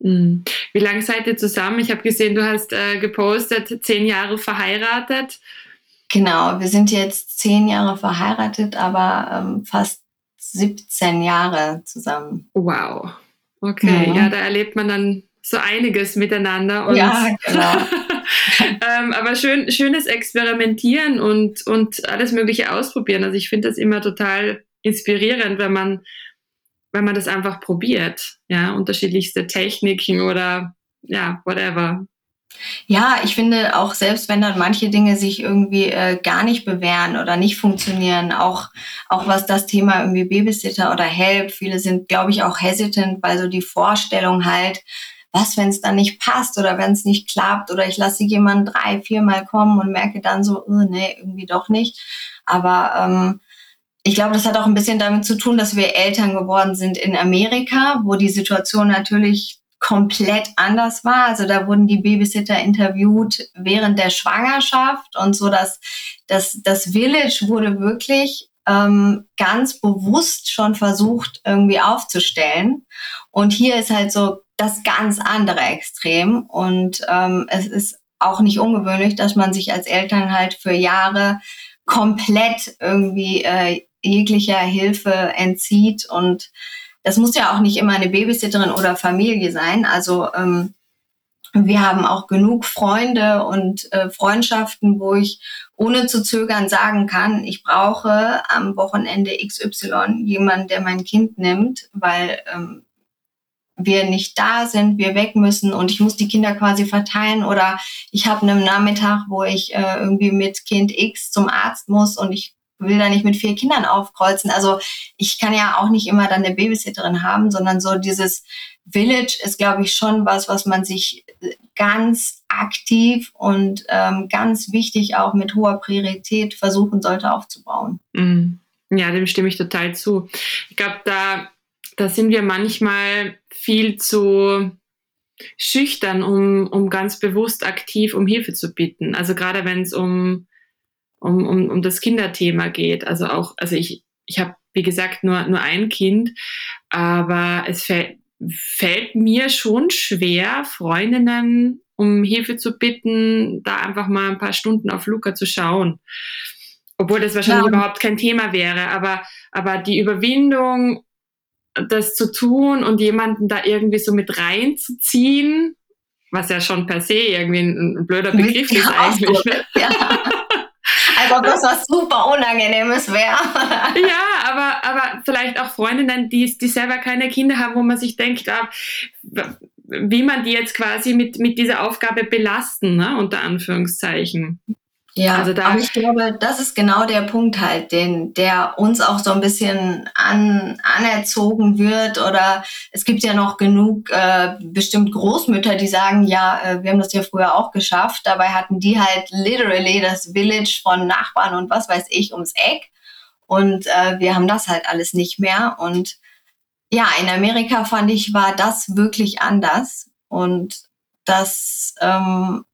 S1: Mhm. Wie lange seid ihr zusammen? Ich habe gesehen, du hast äh, gepostet, zehn Jahre verheiratet.
S2: Genau, wir sind jetzt zehn Jahre verheiratet, aber ähm, fast 17 Jahre zusammen.
S1: Wow. Okay, mhm. ja, da erlebt man dann so einiges miteinander.
S2: Ja, genau. <laughs>
S1: ähm, aber schön, schönes Experimentieren und, und alles Mögliche ausprobieren. Also ich finde das immer total inspirierend, wenn man, wenn man das einfach probiert. Ja, unterschiedlichste Techniken oder ja, whatever.
S2: Ja, ich finde auch selbst wenn dann manche Dinge sich irgendwie äh, gar nicht bewähren oder nicht funktionieren, auch, auch was das Thema irgendwie Babysitter oder Help, viele sind, glaube ich, auch hesitant, weil so die Vorstellung halt, was, wenn es dann nicht passt oder wenn es nicht klappt oder ich lasse jemanden drei, viermal kommen und merke dann so, oh, nee, irgendwie doch nicht. Aber ähm, ich glaube, das hat auch ein bisschen damit zu tun, dass wir Eltern geworden sind in Amerika, wo die Situation natürlich komplett anders war. Also da wurden die Babysitter interviewt während der Schwangerschaft und so, dass das, das Village wurde wirklich ähm, ganz bewusst schon versucht irgendwie aufzustellen. Und hier ist halt so das ganz andere Extrem. Und ähm, es ist auch nicht ungewöhnlich, dass man sich als Eltern halt für Jahre komplett irgendwie äh, jeglicher Hilfe entzieht. Und das muss ja auch nicht immer eine Babysitterin oder Familie sein. Also ähm, wir haben auch genug Freunde und äh, Freundschaften, wo ich ohne zu zögern sagen kann, ich brauche am Wochenende XY jemanden, der mein Kind nimmt, weil ähm, wir nicht da sind, wir weg müssen und ich muss die Kinder quasi verteilen oder ich habe einen Nachmittag, wo ich äh, irgendwie mit Kind X zum Arzt muss und ich will da nicht mit vier Kindern aufkreuzen. Also ich kann ja auch nicht immer dann eine Babysitterin haben, sondern so dieses Village ist, glaube ich, schon was, was man sich ganz aktiv und ähm, ganz wichtig auch mit hoher Priorität versuchen sollte aufzubauen.
S1: Mhm. Ja, dem stimme ich total zu. Ich glaube, da, da sind wir manchmal viel zu schüchtern, um, um ganz bewusst aktiv um Hilfe zu bitten. Also gerade wenn es um, um, um, um das Kinderthema geht. Also auch, also ich, ich habe, wie gesagt, nur, nur ein Kind, aber es fällt, fällt mir schon schwer, Freundinnen um Hilfe zu bitten, da einfach mal ein paar Stunden auf Luca zu schauen. Obwohl das wahrscheinlich ja. überhaupt kein Thema wäre. Aber, aber die Überwindung, das zu tun und jemanden da irgendwie so mit reinzuziehen, was ja schon per se irgendwie ein, ein blöder Begriff ist eigentlich. Ne? <laughs> Ja.
S2: Als ob das was super Unangenehmes wäre. <laughs>
S1: ja, aber, aber vielleicht auch Freundinnen, die, die selber keine Kinder haben, wo man sich denkt, ah, wie man die jetzt quasi mit, mit dieser Aufgabe belasten, ne, unter Anführungszeichen.
S2: Ja, also da, aber ich glaube, das ist genau der Punkt halt, den, der uns auch so ein bisschen an, anerzogen wird. Oder es gibt ja noch genug äh, bestimmt Großmütter, die sagen, ja, äh, wir haben das ja früher auch geschafft. Dabei hatten die halt literally das Village von Nachbarn und was weiß ich ums Eck. Und äh, wir haben das halt alles nicht mehr. Und ja, in Amerika fand ich, war das wirklich anders. Und das, ähm,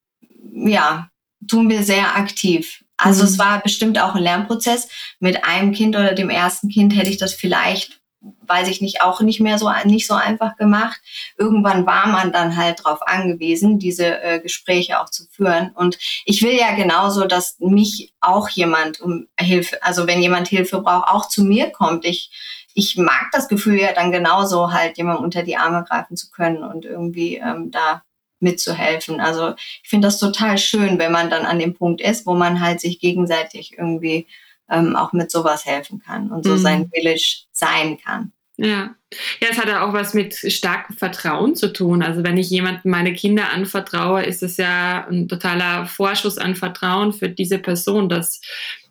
S2: ja, tun wir sehr aktiv. Also mhm. es war bestimmt auch ein Lernprozess. Mit einem Kind oder dem ersten Kind hätte ich das vielleicht, weiß ich nicht, auch nicht mehr so nicht so einfach gemacht. Irgendwann war man dann halt darauf angewiesen, diese äh, Gespräche auch zu führen. Und ich will ja genauso, dass mich auch jemand um Hilfe, also wenn jemand Hilfe braucht, auch zu mir kommt. Ich ich mag das Gefühl ja dann genauso halt jemandem unter die Arme greifen zu können und irgendwie ähm, da mitzuhelfen. Also ich finde das total schön, wenn man dann an dem Punkt ist, wo man halt sich gegenseitig irgendwie ähm, auch mit sowas helfen kann und so mhm. sein Village sein kann.
S1: Ja. Ja, es hat ja auch was mit starkem Vertrauen zu tun. Also wenn ich jemandem meine Kinder anvertraue, ist es ja ein totaler Vorschuss an Vertrauen für diese Person, dass,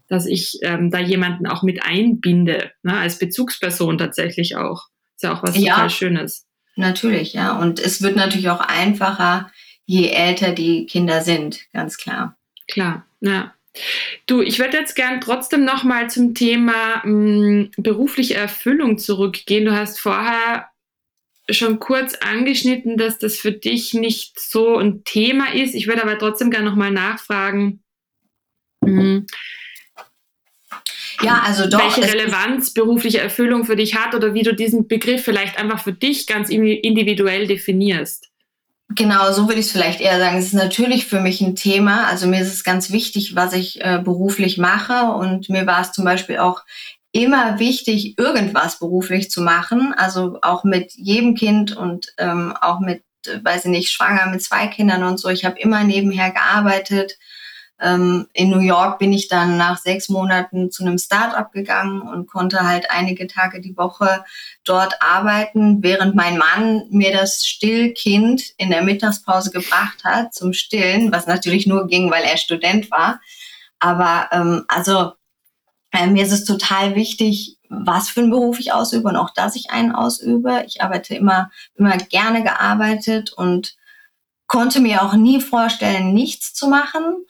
S1: dass ich ähm, da jemanden auch mit einbinde, ne, als Bezugsperson tatsächlich auch. Ist ja auch was ja. total Schönes.
S2: Natürlich, ja. Und es wird natürlich auch einfacher, je älter die Kinder sind, ganz klar.
S1: Klar, ja. Du, ich würde jetzt gern trotzdem noch mal zum Thema mh, hm, berufliche Erfüllung zurückgehen. Du hast vorher schon kurz angeschnitten, dass das für dich nicht so ein Thema ist. Ich würde aber trotzdem gerne noch mal nachfragen. Mh, hm, ja, also doch. Welche Relevanz berufliche Erfüllung für dich hat oder wie du diesen Begriff vielleicht einfach für dich ganz individuell definierst.
S2: Genau, so würde ich es vielleicht eher sagen. Es ist natürlich für mich ein Thema. Also mir ist es ganz wichtig, was ich äh, beruflich mache. Und mir war es zum Beispiel auch immer wichtig, irgendwas beruflich zu machen. Also auch mit jedem Kind und ähm, auch mit, äh, weiß ich nicht, schwanger mit zwei Kindern und so. Ich habe immer nebenher gearbeitet ähm, in New York bin ich dann nach sechs Monaten zu einem Start-up gegangen und konnte halt einige Tage die Woche dort arbeiten, während mein Mann mir das Stillkind in der Mittagspause gebracht hat zum Stillen, was natürlich nur ging, weil er Student war. Aber ähm, also äh, mir ist es total wichtig, was für einen Beruf ich ausübe und auch, dass ich einen ausübe. Ich arbeite immer, immer gerne gearbeitet und konnte mir auch nie vorstellen, nichts zu machen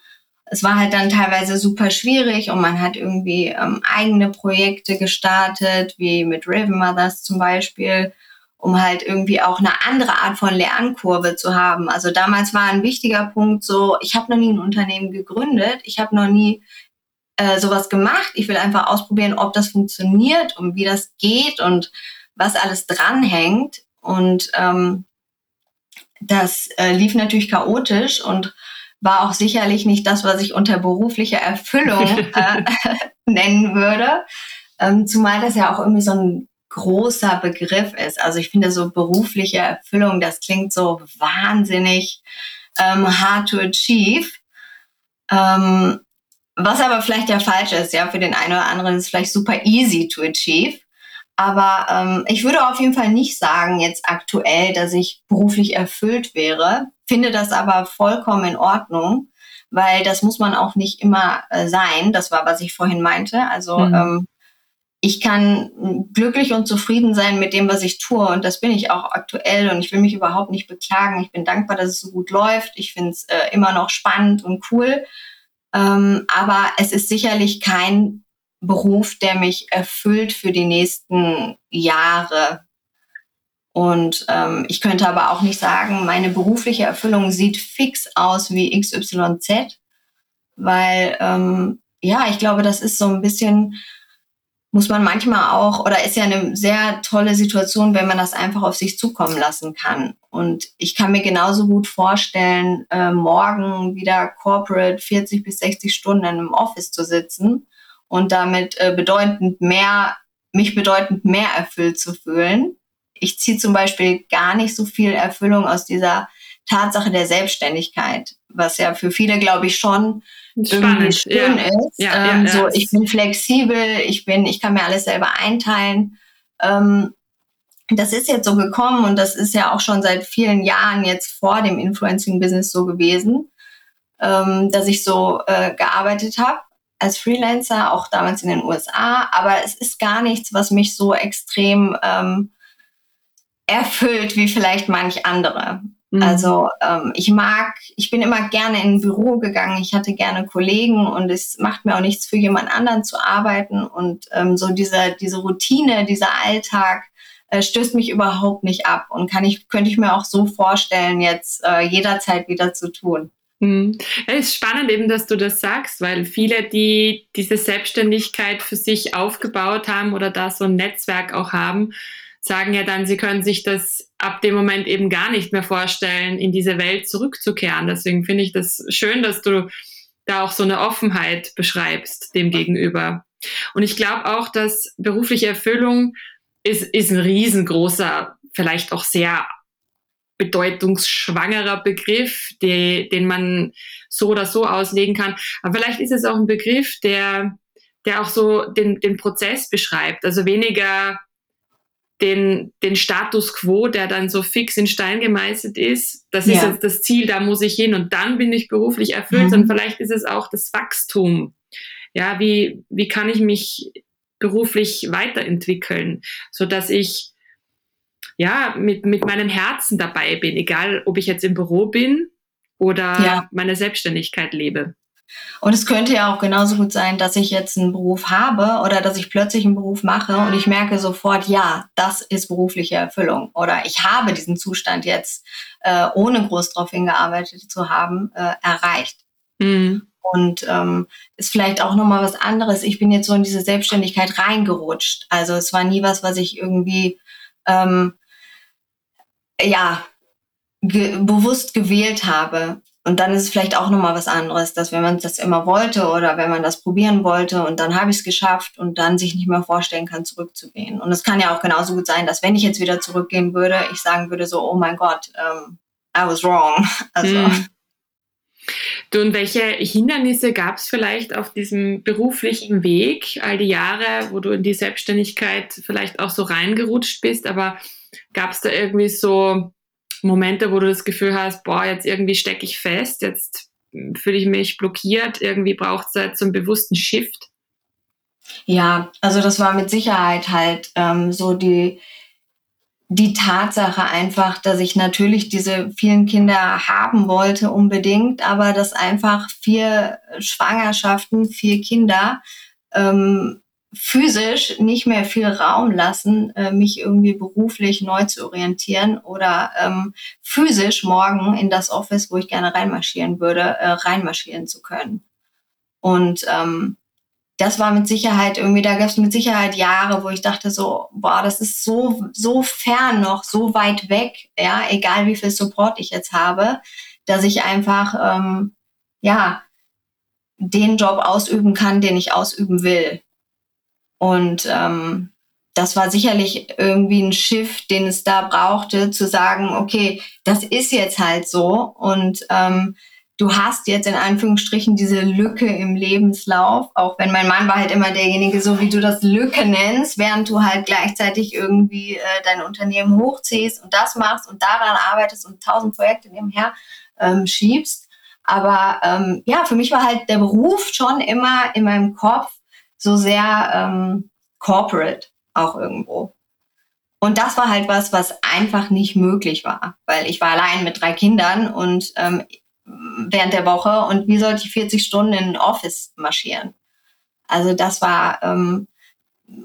S2: es war halt dann teilweise super schwierig und man hat irgendwie ähm, eigene Projekte gestartet, wie mit Raven Mothers zum Beispiel, um halt irgendwie auch eine andere Art von Lernkurve zu haben. Also damals war ein wichtiger Punkt so, ich habe noch nie ein Unternehmen gegründet, ich habe noch nie äh, sowas gemacht. Ich will einfach ausprobieren, ob das funktioniert und wie das geht und was alles dranhängt. Und ähm, das äh, lief natürlich chaotisch und war auch sicherlich nicht das, was ich unter beruflicher Erfüllung <laughs> äh, <laughs> nennen würde. Ähm, zumal das ja auch irgendwie so ein großer Begriff ist. Also ich finde so berufliche Erfüllung, das klingt so wahnsinnig ähm, hard to achieve. Ähm, was aber vielleicht ja falsch ist, ja, für den einen oder anderen ist es vielleicht super easy to achieve. Aber ähm, ich würde auf jeden Fall nicht sagen, jetzt aktuell, dass ich beruflich erfüllt wäre, finde das aber vollkommen in Ordnung, weil das muss man auch nicht immer äh, sein. Das war, was ich vorhin meinte. Also mhm. ähm, ich kann glücklich und zufrieden sein mit dem, was ich tue. Und das bin ich auch aktuell. Und ich will mich überhaupt nicht beklagen. Ich bin dankbar, dass es so gut läuft. Ich finde es äh, immer noch spannend und cool. Ähm, aber es ist sicherlich kein Beruf, der mich erfüllt für die nächsten Jahre. Und ähm, ich könnte aber auch nicht sagen, meine berufliche Erfüllung sieht fix aus wie XYZ, weil ähm, ja, ich glaube, das ist so ein bisschen, muss man manchmal auch, oder ist ja eine sehr tolle Situation, wenn man das einfach auf sich zukommen lassen kann. Und ich kann mir genauso gut vorstellen, äh, morgen wieder Corporate 40 bis 60 Stunden einem Office zu sitzen und damit äh, bedeutend mehr, mich bedeutend mehr erfüllt zu fühlen. Ich ziehe zum Beispiel gar nicht so viel Erfüllung aus dieser Tatsache der Selbstständigkeit, was ja für viele, glaube ich, schon Spannend, schön ja. ist. Ja, ähm, ja, so, ich bin flexibel, ich bin, ich kann mir alles selber einteilen. Ähm, das ist jetzt so gekommen und das ist ja auch schon seit vielen Jahren jetzt vor dem Influencing-Business so gewesen, ähm, dass ich so äh, gearbeitet habe als Freelancer, auch damals in den USA, aber es ist gar nichts, was mich so extrem ähm, erfüllt wie vielleicht manch andere. Mhm. Also ähm, ich mag, ich bin immer gerne in ein Büro gegangen, ich hatte gerne Kollegen und es macht mir auch nichts für jemand anderen zu arbeiten und ähm, so diese, diese Routine, dieser Alltag äh, stößt mich überhaupt nicht ab und kann ich, könnte ich mir auch so vorstellen, jetzt äh, jederzeit wieder zu tun.
S1: Mhm. Es ist spannend eben, dass du das sagst, weil viele, die diese Selbstständigkeit für sich aufgebaut haben oder da so ein Netzwerk auch haben, sagen ja dann, sie können sich das ab dem Moment eben gar nicht mehr vorstellen, in diese Welt zurückzukehren. Deswegen finde ich das schön, dass du da auch so eine Offenheit beschreibst dem gegenüber. Und ich glaube auch, dass berufliche Erfüllung ist, ist ein riesengroßer, vielleicht auch sehr bedeutungsschwangerer Begriff, die, den man so oder so auslegen kann. Aber vielleicht ist es auch ein Begriff, der, der auch so den, den Prozess beschreibt. Also weniger den, den Status quo, der dann so fix in Stein gemeißelt ist. Das ja. ist jetzt das Ziel, da muss ich hin und dann bin ich beruflich erfüllt. Mhm. Und vielleicht ist es auch das Wachstum. Ja, wie, wie kann ich mich beruflich weiterentwickeln, so dass ich ja, mit, mit meinem Herzen dabei bin, egal ob ich jetzt im Büro bin oder ja. meine Selbstständigkeit lebe.
S2: Und es könnte ja auch genauso gut sein, dass ich jetzt einen Beruf habe oder dass ich plötzlich einen Beruf mache und ich merke sofort, ja, das ist berufliche Erfüllung oder ich habe diesen Zustand jetzt, äh, ohne groß darauf hingearbeitet zu haben, äh, erreicht. Mhm. Und ähm, ist vielleicht auch nochmal was anderes. Ich bin jetzt so in diese Selbstständigkeit reingerutscht. Also es war nie was, was ich irgendwie ähm, ja ge bewusst gewählt habe. Und dann ist es vielleicht auch nochmal was anderes, dass wenn man das immer wollte oder wenn man das probieren wollte und dann habe ich es geschafft und dann sich nicht mehr vorstellen kann, zurückzugehen. Und es kann ja auch genauso gut sein, dass wenn ich jetzt wieder zurückgehen würde, ich sagen würde so, oh mein Gott, um, I was wrong. <laughs> Also. Hm.
S1: Du, und welche Hindernisse gab es vielleicht auf diesem beruflichen Weg, all die Jahre, wo du in die Selbstständigkeit vielleicht auch so reingerutscht bist, aber gab es da irgendwie so Momente, wo du das Gefühl hast, boah, jetzt irgendwie stecke ich fest, jetzt fühle ich mich blockiert, irgendwie braucht es jetzt so einen bewussten Shift?
S2: Ja, also das war mit Sicherheit halt ähm, so die, die Tatsache einfach, dass ich natürlich diese vielen Kinder haben wollte unbedingt, aber dass einfach vier Schwangerschaften, vier Kinder ähm, physisch nicht mehr viel Raum lassen, äh, mich irgendwie beruflich neu zu orientieren oder ähm, physisch morgen in das Office, wo ich gerne reinmarschieren würde, äh, reinmarschieren zu können. Und ähm, das war mit Sicherheit irgendwie, da gab es mit Sicherheit Jahre, wo ich dachte so, boah, das ist so, so fern noch, so weit weg, ja, egal wie viel Support ich jetzt habe, dass ich einfach, ähm, ja, den Job ausüben kann, den ich ausüben will. Und ähm, das war sicherlich irgendwie ein Schiff, den es da brauchte, zu sagen, okay, das ist jetzt halt so und ähm, du hast jetzt in Anführungsstrichen diese Lücke im Lebenslauf, auch wenn mein Mann war halt immer derjenige, so wie du das Lücke nennst, während du halt gleichzeitig irgendwie äh, dein Unternehmen hochziehst und das machst und daran arbeitest und tausend Projekte nebenher ähm, schiebst. Aber ähm, ja, für mich war halt der Beruf schon immer in meinem Kopf so sehr ähm, corporate auch irgendwo. Und das war halt was, was einfach nicht möglich war, weil ich war allein mit drei Kindern und ähm, während der Woche und wie sollte ich 40 Stunden in ein Office marschieren? Also das war, ähm,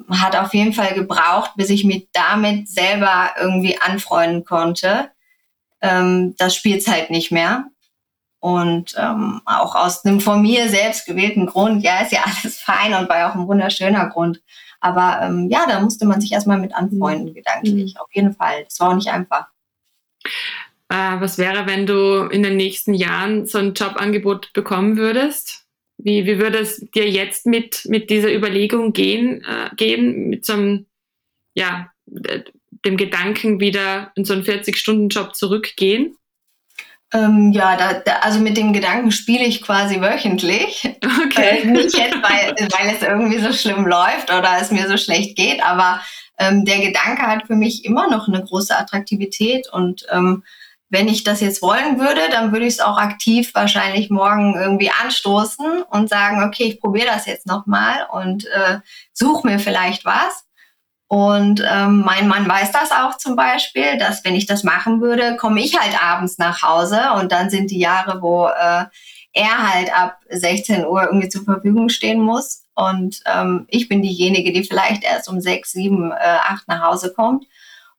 S2: hat auf jeden Fall gebraucht, bis ich mich damit selber irgendwie anfreunden konnte. Ähm, das spielt halt nicht mehr. Und ähm, auch aus einem von mir selbst gewählten Grund, ja, ist ja <laughs> alles fein und war auch ein wunderschöner Grund. Aber ähm, ja, da musste man sich erstmal mit anfreunden, mhm. gedanklich. Auf jeden Fall. Das war auch nicht einfach.
S1: Äh, was wäre, wenn du in den nächsten Jahren so ein Jobangebot bekommen würdest? Wie, wie würde es dir jetzt mit, mit dieser Überlegung gehen, äh, gehen, mit so einem, ja, dem Gedanken wieder in so einen 40-Stunden-Job zurückgehen?
S2: Ähm, ja, da, da, also mit dem Gedanken spiele ich quasi wöchentlich. Okay. Äh, nicht jetzt, weil, weil es irgendwie so schlimm läuft oder es mir so schlecht geht, aber ähm, der Gedanke hat für mich immer noch eine große Attraktivität und ähm, wenn ich das jetzt wollen würde, dann würde ich es auch aktiv wahrscheinlich morgen irgendwie anstoßen und sagen, okay, ich probiere das jetzt nochmal und äh, suche mir vielleicht was. Und ähm, mein Mann weiß das auch zum Beispiel, dass wenn ich das machen würde, komme ich halt abends nach Hause und dann sind die Jahre, wo äh, er halt ab 16 Uhr irgendwie zur Verfügung stehen muss. Und ähm, ich bin diejenige, die vielleicht erst um 6, 7, äh, 8 nach Hause kommt.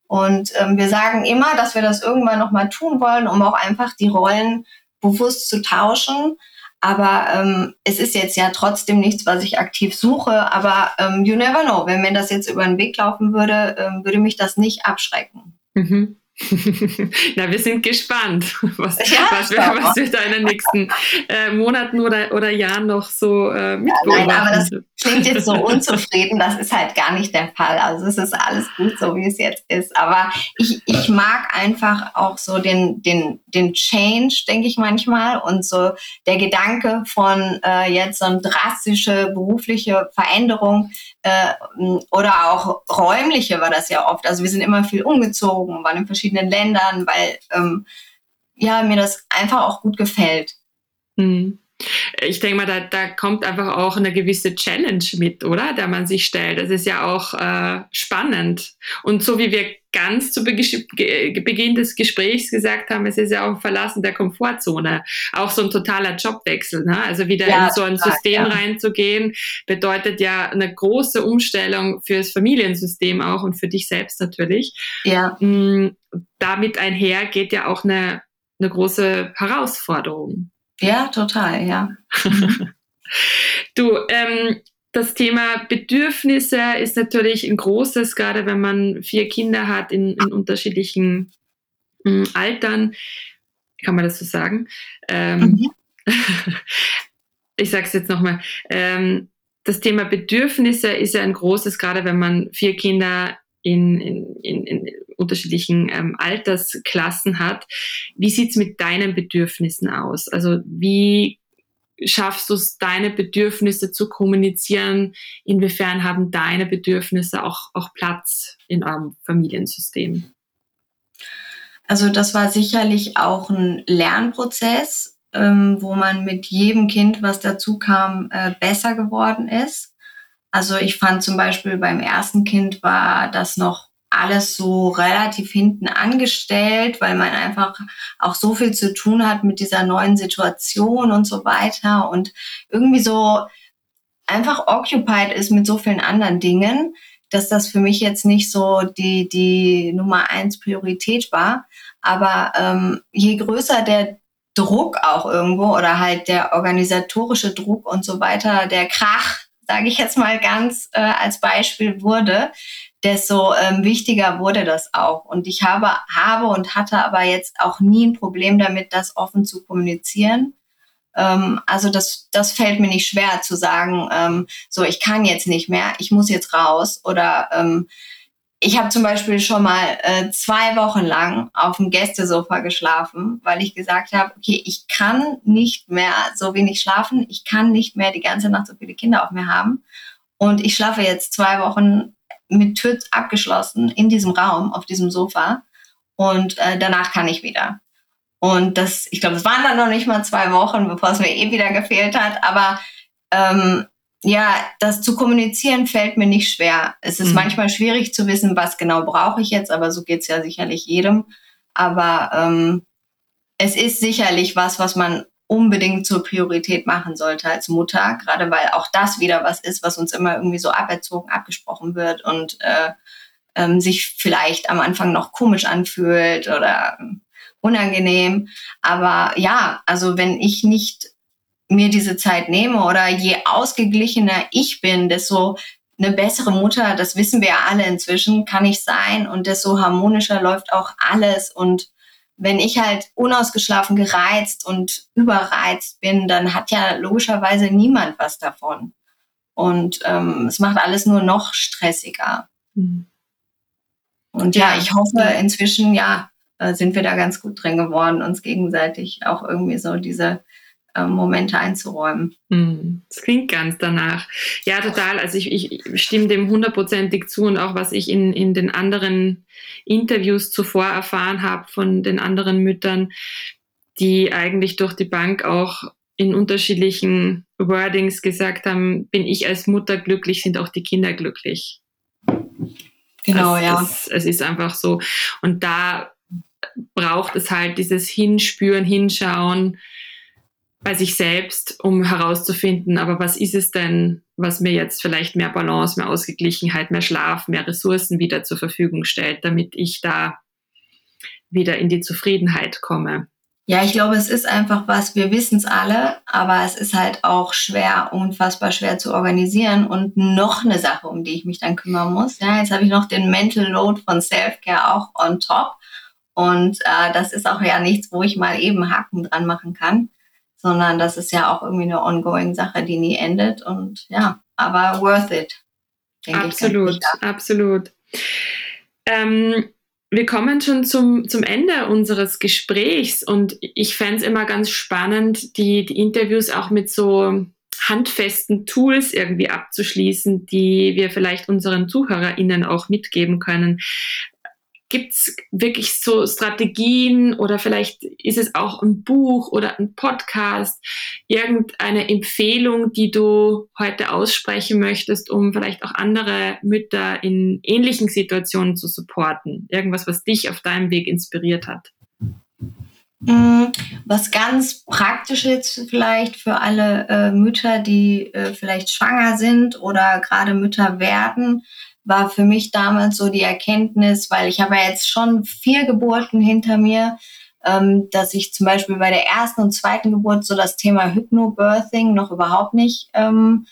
S2: Und ähm, wir sagen immer, dass wir das irgendwann nochmal tun wollen, um auch einfach die Rollen bewusst zu tauschen. Aber ähm, es ist jetzt ja trotzdem nichts, was ich aktiv suche. Aber ähm, you never know. Wenn mir das jetzt über den Weg laufen würde, ähm, würde mich das nicht abschrecken.
S1: Mhm. <laughs> Na, wir sind gespannt, <laughs> was, ja, was, wir, was wir da in den nächsten äh, Monaten oder, oder Jahren noch so äh, mitbeobachten.
S2: Ja, nein, aber das klingt jetzt so <laughs> unzufrieden, das ist halt gar nicht der Fall. Also es ist alles gut, so wie es jetzt ist. Aber ich, ich mag einfach auch so den, den, den Change, denke ich manchmal, und so der Gedanke von äh, jetzt so eine drastische berufliche Veränderung äh, oder auch räumliche war das ja oft. Also wir sind immer viel umgezogen, waren in verschiedenen Ländern, weil ähm, ja mir das einfach auch gut gefällt.
S1: Mhm. Ich denke mal, da, da kommt einfach auch eine gewisse Challenge mit, oder? Der man sich stellt. Das ist ja auch äh, spannend. Und so wie wir ganz zu Beginn des Gesprächs gesagt haben, es ist ja auch ein Verlassen der Komfortzone. Auch so ein totaler Jobwechsel. Ne? Also wieder ja, in so ein total, System ja. reinzugehen, bedeutet ja eine große Umstellung fürs Familiensystem auch und für dich selbst natürlich. Ja. Damit einher geht ja auch eine, eine große Herausforderung.
S2: Ja, total, ja. <laughs>
S1: du, ähm, das Thema Bedürfnisse ist natürlich ein großes, gerade wenn man vier Kinder hat in, in unterschiedlichen äh, Altern. Kann man das so sagen? Ähm, mhm. <laughs> ich sage es jetzt nochmal. Ähm, das Thema Bedürfnisse ist ja ein großes, gerade wenn man vier Kinder in, in, in, in unterschiedlichen ähm, Altersklassen hat. Wie sieht's mit deinen Bedürfnissen aus? Also wie schaffst du es, deine Bedürfnisse zu kommunizieren? Inwiefern haben deine Bedürfnisse auch, auch Platz in eurem Familiensystem?
S2: Also das war sicherlich auch ein Lernprozess, ähm, wo man mit jedem Kind, was dazu kam, äh, besser geworden ist. Also ich fand zum Beispiel beim ersten Kind war das noch alles so relativ hinten angestellt, weil man einfach auch so viel zu tun hat mit dieser neuen Situation und so weiter und irgendwie so einfach occupied ist mit so vielen anderen Dingen, dass das für mich jetzt nicht so die, die Nummer eins Priorität war. Aber ähm, je größer der Druck auch irgendwo oder halt der organisatorische Druck und so weiter, der Krach, sage ich jetzt mal ganz äh, als Beispiel wurde, desto ähm, wichtiger wurde das auch. Und ich habe, habe und hatte aber jetzt auch nie ein Problem damit, das offen zu kommunizieren. Ähm, also das, das fällt mir nicht schwer zu sagen, ähm, so ich kann jetzt nicht mehr, ich muss jetzt raus oder ähm, ich habe zum Beispiel schon mal äh, zwei Wochen lang auf dem Gästesofa geschlafen, weil ich gesagt habe, okay, ich kann nicht mehr so wenig schlafen, ich kann nicht mehr die ganze Nacht so viele Kinder auf mir haben. Und ich schlafe jetzt zwei Wochen mit Tür abgeschlossen in diesem Raum, auf diesem Sofa. Und äh, danach kann ich wieder. Und das, ich glaube, es waren dann noch nicht mal zwei Wochen, bevor es mir eh wieder gefehlt hat. Aber ähm, ja, das zu kommunizieren fällt mir nicht schwer. Es ist mhm. manchmal schwierig zu wissen, was genau brauche ich jetzt, aber so geht es ja sicherlich jedem. Aber ähm, es ist sicherlich was, was man unbedingt zur Priorität machen sollte als Mutter, gerade weil auch das wieder was ist, was uns immer irgendwie so aberzogen, abgesprochen wird und äh, ähm, sich vielleicht am Anfang noch komisch anfühlt oder unangenehm. Aber ja, also wenn ich nicht mir diese Zeit nehme oder je ausgeglichener ich bin, desto eine bessere Mutter, das wissen wir ja alle inzwischen, kann ich sein und desto harmonischer läuft auch alles und wenn ich halt unausgeschlafen gereizt und überreizt bin, dann hat ja logischerweise niemand was davon. Und ähm, es macht alles nur noch stressiger. Mhm. Und ja, ich hoffe, inzwischen, ja, äh, sind wir da ganz gut drin geworden, uns gegenseitig auch irgendwie so diese äh, Momente einzuräumen.
S1: Hm, das klingt ganz danach. Ja, total. Also ich, ich stimme dem hundertprozentig zu und auch was ich in, in den anderen Interviews zuvor erfahren habe von den anderen Müttern, die eigentlich durch die Bank auch in unterschiedlichen Wordings gesagt haben, bin ich als Mutter glücklich, sind auch die Kinder glücklich.
S2: Genau,
S1: es,
S2: ja.
S1: Es, es ist einfach so. Und da braucht es halt dieses Hinspüren, Hinschauen, bei sich selbst, um herauszufinden, aber was ist es denn, was mir jetzt vielleicht mehr Balance, mehr Ausgeglichenheit, mehr Schlaf, mehr Ressourcen wieder zur Verfügung stellt, damit ich da wieder in die Zufriedenheit komme.
S2: Ja, ich glaube, es ist einfach was, wir wissen es alle, aber es ist halt auch schwer, unfassbar schwer zu organisieren. Und noch eine Sache, um die ich mich dann kümmern muss. Ja, jetzt habe ich noch den Mental Load von Self-Care auch on top. Und äh, das ist auch ja nichts, wo ich mal eben Haken dran machen kann sondern das ist ja auch irgendwie eine ongoing Sache, die nie endet und ja, aber worth it.
S1: Absolut, absolut. Ähm, wir kommen schon zum, zum Ende unseres Gesprächs und ich fände es immer ganz spannend, die, die Interviews auch mit so handfesten Tools irgendwie abzuschließen, die wir vielleicht unseren ZuhörerInnen auch mitgeben können. Gibt es wirklich so Strategien oder vielleicht ist es auch ein Buch oder ein Podcast, irgendeine Empfehlung, die du heute aussprechen möchtest, um vielleicht auch andere Mütter in ähnlichen Situationen zu supporten? Irgendwas, was dich auf deinem Weg inspiriert hat?
S2: Mm, was ganz praktisch ist vielleicht für alle äh, Mütter, die äh, vielleicht schwanger sind oder gerade Mütter werden, war für mich damals so die Erkenntnis, weil ich habe ja jetzt schon vier Geburten hinter mir, ähm, dass ich zum Beispiel bei der ersten und zweiten Geburt so das Thema Hypnobirthing noch überhaupt nicht ähm,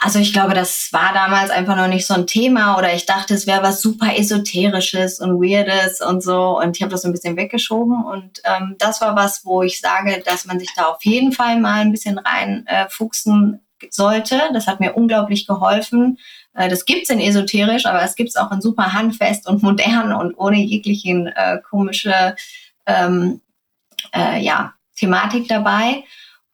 S2: also ich glaube, das war damals einfach noch nicht so ein Thema oder ich dachte, es wäre was super Esoterisches und Weirdes und so und ich habe das so ein bisschen weggeschoben und ähm, das war was, wo ich sage, dass man sich da auf jeden Fall mal ein bisschen reinfuchsen äh, sollte. Das hat mir unglaublich geholfen. Äh, das gibt's in esoterisch, aber es gibt's auch in super handfest und modern und ohne jeglichen äh, komische ähm, äh, ja, Thematik dabei.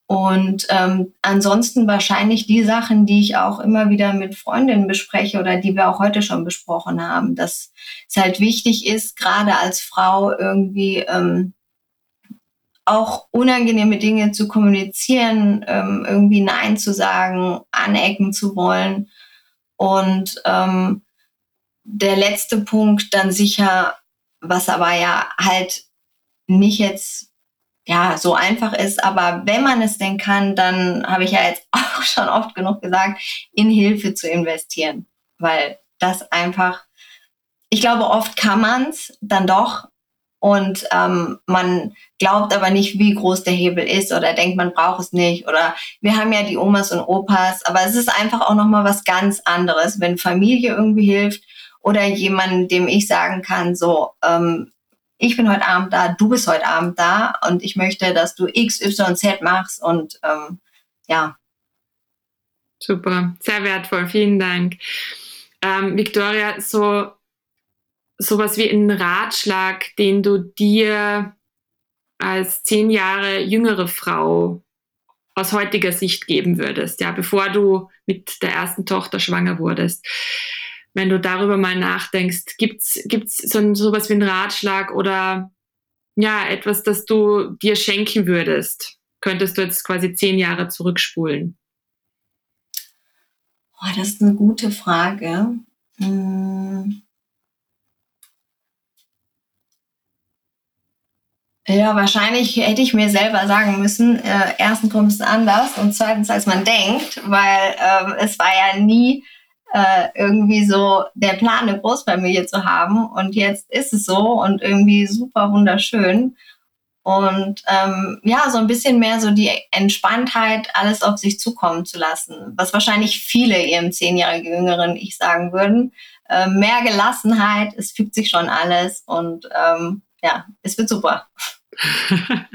S2: Und ähm, ansonsten wahrscheinlich die Sachen, die ich auch immer wieder mit Freundinnen bespreche oder die wir auch heute schon besprochen haben, dass es halt wichtig ist, gerade als Frau irgendwie ähm, auch unangenehme Dinge zu kommunizieren, ähm, irgendwie Nein zu sagen, anecken zu wollen. Und ähm, der letzte Punkt dann sicher, was aber ja halt nicht jetzt ja, so einfach ist. Aber wenn man es denn kann, dann habe ich ja jetzt <laughs> auch schon oft genug gesagt, in Hilfe zu investieren. Weil das einfach, ich glaube, oft kann man es dann doch. Und ähm, man glaubt aber nicht, wie groß der Hebel ist oder denkt, man braucht es nicht. Oder wir haben ja die Omas und Opas, aber es ist einfach auch nochmal was ganz anderes, wenn Familie irgendwie hilft oder jemand, dem ich sagen kann, so, ähm, ich bin heute Abend da, du bist heute Abend da und ich möchte, dass du X, Y, Z machst und ähm, ja.
S1: Super, sehr wertvoll, vielen Dank. Ähm, Victoria, so sowas wie ein Ratschlag, den du dir als zehn Jahre jüngere Frau aus heutiger Sicht geben würdest, ja, bevor du mit der ersten Tochter schwanger wurdest wenn du darüber mal nachdenkst, gibt's gibt's so sowas wie einen Ratschlag oder ja etwas, das du dir schenken würdest? Könntest du jetzt quasi zehn Jahre zurückspulen?
S2: Oh, das ist eine gute Frage. Hm. Ja, wahrscheinlich hätte ich mir selber sagen müssen, äh, erstens kommt es anders und zweitens als man denkt, weil äh, es war ja nie äh, irgendwie so der Plan, eine Großfamilie zu haben. Und jetzt ist es so und irgendwie super wunderschön. Und ähm, ja, so ein bisschen mehr so die Entspanntheit, alles auf sich zukommen zu lassen. Was wahrscheinlich viele ihrem zehnjährigen Jüngeren ich sagen würden. Äh, mehr Gelassenheit, es fügt sich schon alles und ähm, ja, es wird super. <laughs>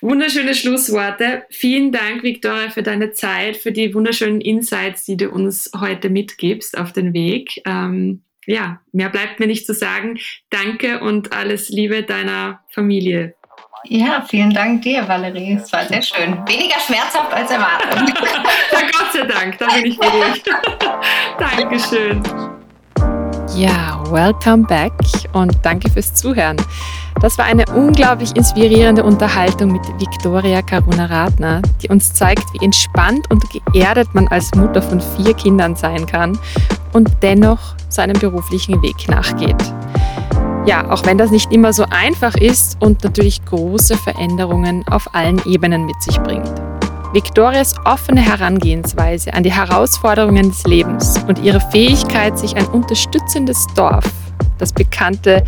S1: Wunderschöne Schlussworte. Vielen Dank, Victoria, für deine Zeit, für die wunderschönen Insights, die du uns heute mitgibst auf den Weg. Ähm, ja, mehr bleibt mir nicht zu sagen. Danke und alles Liebe deiner Familie.
S2: Ja, vielen Dank dir, Valerie. Es war sehr schön. Weniger schmerzhaft als erwartet. <laughs>
S1: ja, Gott sei Dank, da bin ich beruhigt. <laughs> Dankeschön. Ja, welcome back und danke fürs Zuhören. Das war eine unglaublich inspirierende Unterhaltung mit Viktoria Karuna Ratner, die uns zeigt, wie entspannt und geerdet man als Mutter von vier Kindern sein kann und dennoch seinem beruflichen Weg nachgeht. Ja, auch wenn das nicht immer so einfach ist und natürlich große Veränderungen auf allen Ebenen mit sich bringt. Victorias offene Herangehensweise an die Herausforderungen des Lebens und ihre Fähigkeit, sich ein unterstützendes Dorf, das bekannte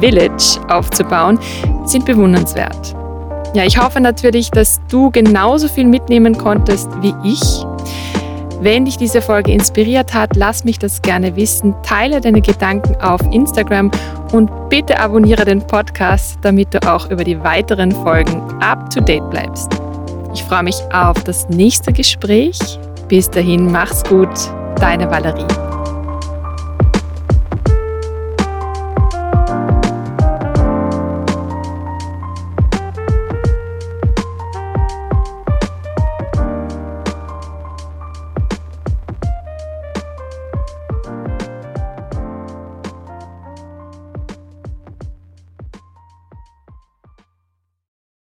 S1: Village, aufzubauen, sind bewundernswert. Ja, ich hoffe natürlich, dass du genauso viel mitnehmen konntest wie ich. Wenn dich diese Folge inspiriert hat, lass mich das gerne wissen. Teile deine Gedanken auf Instagram und bitte abonniere den Podcast, damit du auch über die weiteren Folgen up to date bleibst. Ich freue mich auf das nächste Gespräch. Bis dahin, mach's gut, deine Valerie.